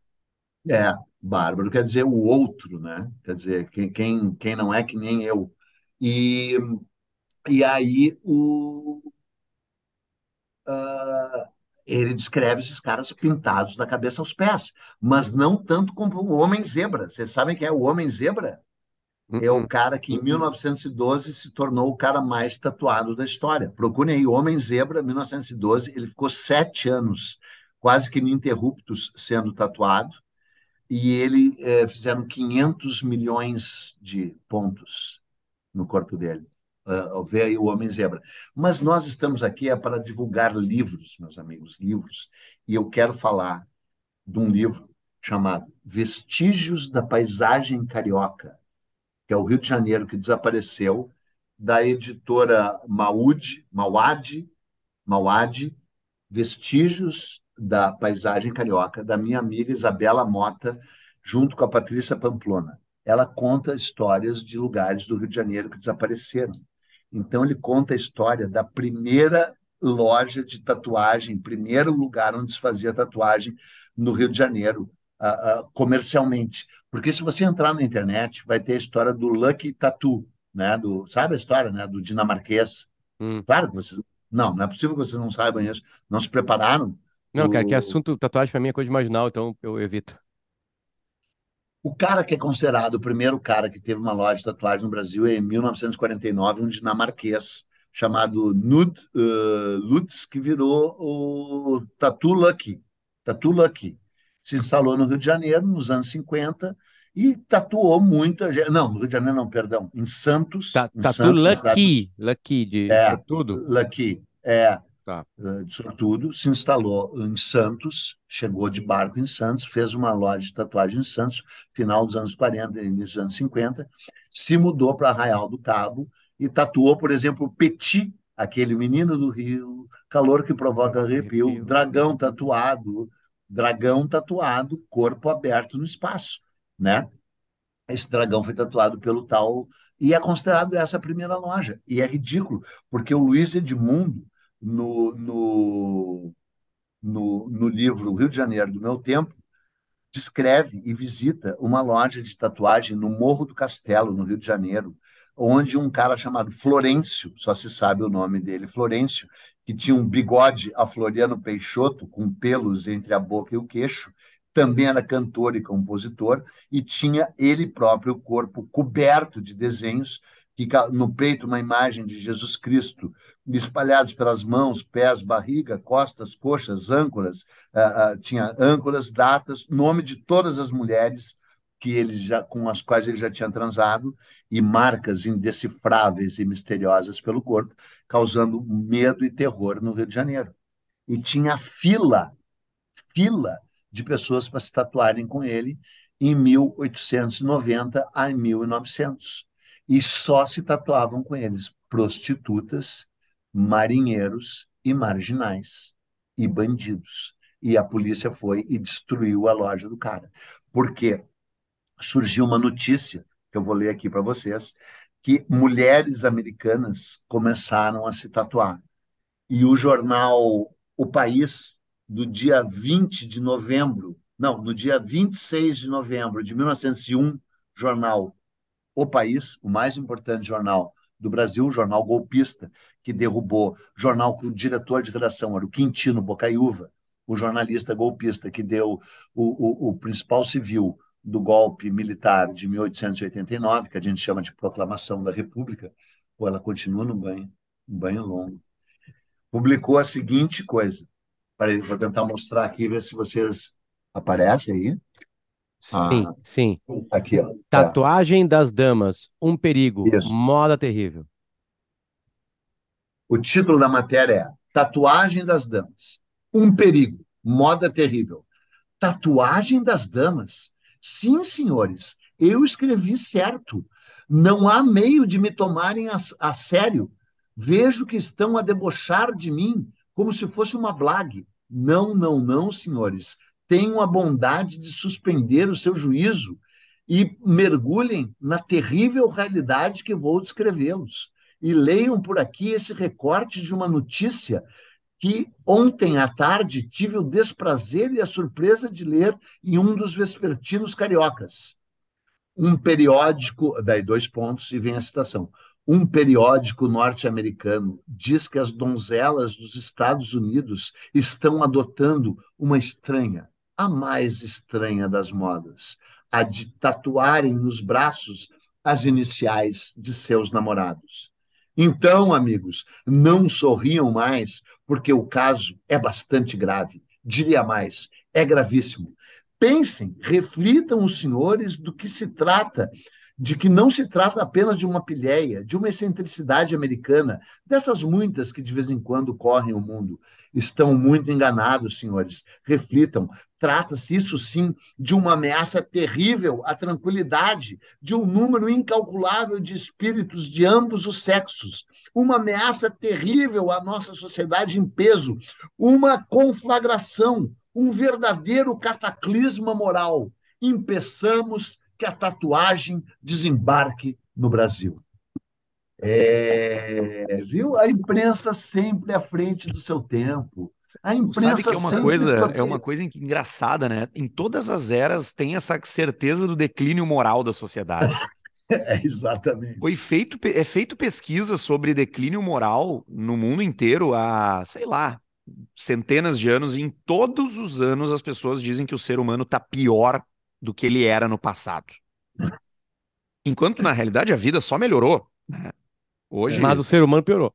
É, bárbaro quer dizer o outro, né? Quer dizer, quem, quem, quem não é que nem eu. E, e aí o, ah, ele descreve esses caras pintados da cabeça aos pés, mas não tanto como o homem zebra. Vocês sabem quem é o homem zebra? É o Uhum. cara que em 1912 se tornou o cara mais tatuado da história. Procurem aí, Homem Zebra, 1912. Ele ficou sete anos, quase que ininterruptos, sendo tatuado. E ele eh, fizeram 500 milhões de pontos no corpo dele. Uh, vê aí o Homem Zebra. Mas nós estamos aqui é para divulgar livros, meus amigos, livros. E eu quero falar de um livro chamado Vestígios da Paisagem Carioca que é o Rio de Janeiro, que desapareceu, da editora Maude, Mauad, Mauad, Vestígios da Paisagem Carioca, da minha amiga Isabela Mota, junto com a Patrícia Pamplona. Ela conta histórias de lugares do Rio de Janeiro que desapareceram. Então, ele conta a história da primeira loja de tatuagem, primeiro lugar onde se fazia tatuagem no Rio de Janeiro, uh, uh, comercialmente. Porque se você entrar na internet, vai ter a história do Lucky Tattoo, né? Do, sabe a história, né? Do dinamarquês. Hum. Claro que vocês. Não, não é possível que vocês não saibam isso. Não se prepararam? Não, cara, que assunto tatuagem pra mim é coisa marginal, então eu evito. O cara que é considerado o primeiro cara que teve uma loja de tatuagem no Brasil é em 1949, um dinamarquês chamado Nud uh, Lutz, que virou o Tattoo Lucky. Tattoo Lucky. Se instalou no Rio de Janeiro nos anos 50 e tatuou muita gente. Não, no Rio de Janeiro não, perdão. Em Santos. Tá, em tatu Santos, lucky, lucky de É. tudo. Lucky, é, Tá. eh, sortudo, se instalou em Santos, chegou de barco em Santos, fez uma loja de tatuagem em Santos, final dos anos 40, início dos anos 50, se mudou para Arraial do Cabo e tatuou, por exemplo, Petit, aquele menino do Rio, calor que provoca arrepio, Arrepio. dragão tatuado, dragão tatuado, corpo aberto no espaço, né? Esse dragão foi tatuado pelo tal e é considerado essa a primeira loja. E é ridículo, porque o Luiz Edmundo no, no, no, no livro Rio de Janeiro do Meu Tempo, descreve e visita uma loja de tatuagem no Morro do Castelo, no Rio de Janeiro, onde um cara chamado Florencio, só se sabe o nome dele, Florencio, que tinha um bigode a Floriano Peixoto, com pelos entre a boca e o queixo, também era cantor e compositor, e tinha ele próprio o corpo coberto de desenhos, fica no peito uma imagem de Jesus Cristo, espalhados pelas mãos, pés, barriga, costas, coxas, âncoras, uh, uh, tinha âncoras, datas, nome de todas as mulheres que ele já, com as quais ele já tinha transado e marcas indecifráveis e misteriosas pelo corpo, causando medo e terror no Rio de Janeiro. E tinha fila, fila de pessoas para se tatuarem com ele em 1890 a 1900. E só se tatuavam com eles prostitutas, marinheiros e marginais e bandidos. E a polícia foi e destruiu a loja do cara. Porque surgiu uma notícia, que eu vou ler aqui para vocês, que mulheres americanas começaram a se tatuar. E o jornal O País do dia 20 de novembro, não, no dia 26 de novembro de 1901, jornal O País, o mais importante jornal do Brasil, jornal golpista, que derrubou, jornal que o diretor de redação era o Quintino Bocaiúva, o jornalista golpista que deu o, o, o principal civil do golpe militar de 1889, que a gente chama de Proclamação da República, ou ela continua no banho, um banho longo, publicou a seguinte coisa: vou tentar mostrar aqui, ver se vocês aparecem aí. Sim, Ah, sim. aqui, ó. É, Tatuagem das damas, um perigo, Isso. moda terrível. O título da matéria é Tatuagem das Damas. Um perigo, moda terrível. Tatuagem das damas? Sim, senhores, eu escrevi certo. Não há meio de me tomarem a, a sério. Vejo que estão a debochar de mim como se fosse uma blague. Não, não, não, senhores. Tenham a bondade de suspender o seu juízo e mergulhem na terrível realidade que vou descrevê-los. E leiam por aqui esse recorte de uma notícia que ontem à tarde tive o desprazer e a surpresa de ler em um dos vespertinos cariocas. Um periódico, daí dois pontos e vem a citação. Um periódico norte-americano diz que as donzelas dos Estados Unidos estão adotando uma estranha, a mais estranha das modas, a de tatuarem nos braços as iniciais de seus namorados. Então, amigos, não sorriam mais, porque o caso é bastante grave. Diria mais, é gravíssimo. Pensem, reflitam os senhores do que se trata, de que não se trata apenas de uma pilhéia, de uma excentricidade americana, dessas muitas que de vez em quando correm o mundo. Estão muito enganados, senhores. Reflitam. Trata-se, isso sim, de uma ameaça terrível à tranquilidade de um número incalculável de espíritos de ambos os sexos. Uma ameaça terrível à nossa sociedade em peso. Uma conflagração, um verdadeiro cataclisma moral. Impeçamos que a tatuagem desembarque no Brasil. É, viu? A imprensa sempre à frente do seu tempo. A imprensa sabe que é uma coisa, é uma coisa engraçada, né? Em todas as eras tem essa certeza do declínio moral da sociedade. [LAUGHS] É, exatamente. Foi feito, é feito pesquisa sobre declínio moral no mundo inteiro há, sei lá, centenas de anos, e em todos os anos as pessoas dizem que o ser humano está pior do que ele era no passado. Enquanto, na realidade, a vida só melhorou. né? Hoje. Mas o ser humano piorou.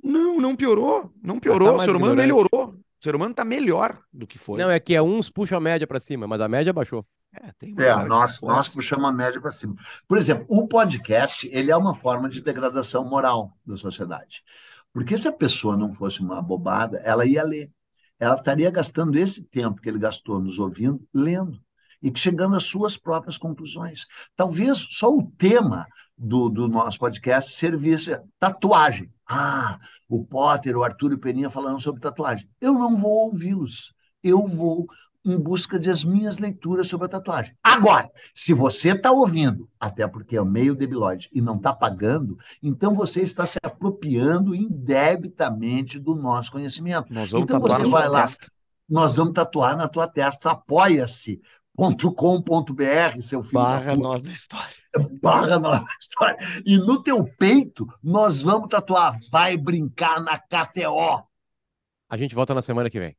Não, não piorou. Não piorou. o mais ser humano ignorante. melhorou. O ser humano está melhor do que foi. Não, é que é uns puxam a média pra cima, mas a média baixou. É, tem É, nós, nós puxamos a média para cima. Por exemplo, o podcast ele é uma forma de degradação moral da sociedade. Porque se a pessoa não fosse uma bobada, ela ia ler. Ela estaria gastando esse tempo que ele gastou nos ouvindo, lendo. E chegando às suas próprias conclusões. Talvez só o tema do, do nosso podcast servisse tatuagem. Ah, o Potter, o Arthur e o Peninha falando sobre tatuagem. Eu não vou ouvi-los. Eu vou em busca das minhas leituras sobre a tatuagem. Agora, se você está ouvindo, até porque é o meio debilóide, e não está pagando, então você está se apropriando indebitamente do nosso conhecimento. Nós vamos Então você vai lá. testa. Nós vamos tatuar na tua testa, apoia-se.com.br, seu filho da Barra puta nós da história. barra nossa história. E no teu peito, nós vamos tatuar Vai Brincar na KTO. A gente volta na semana que vem.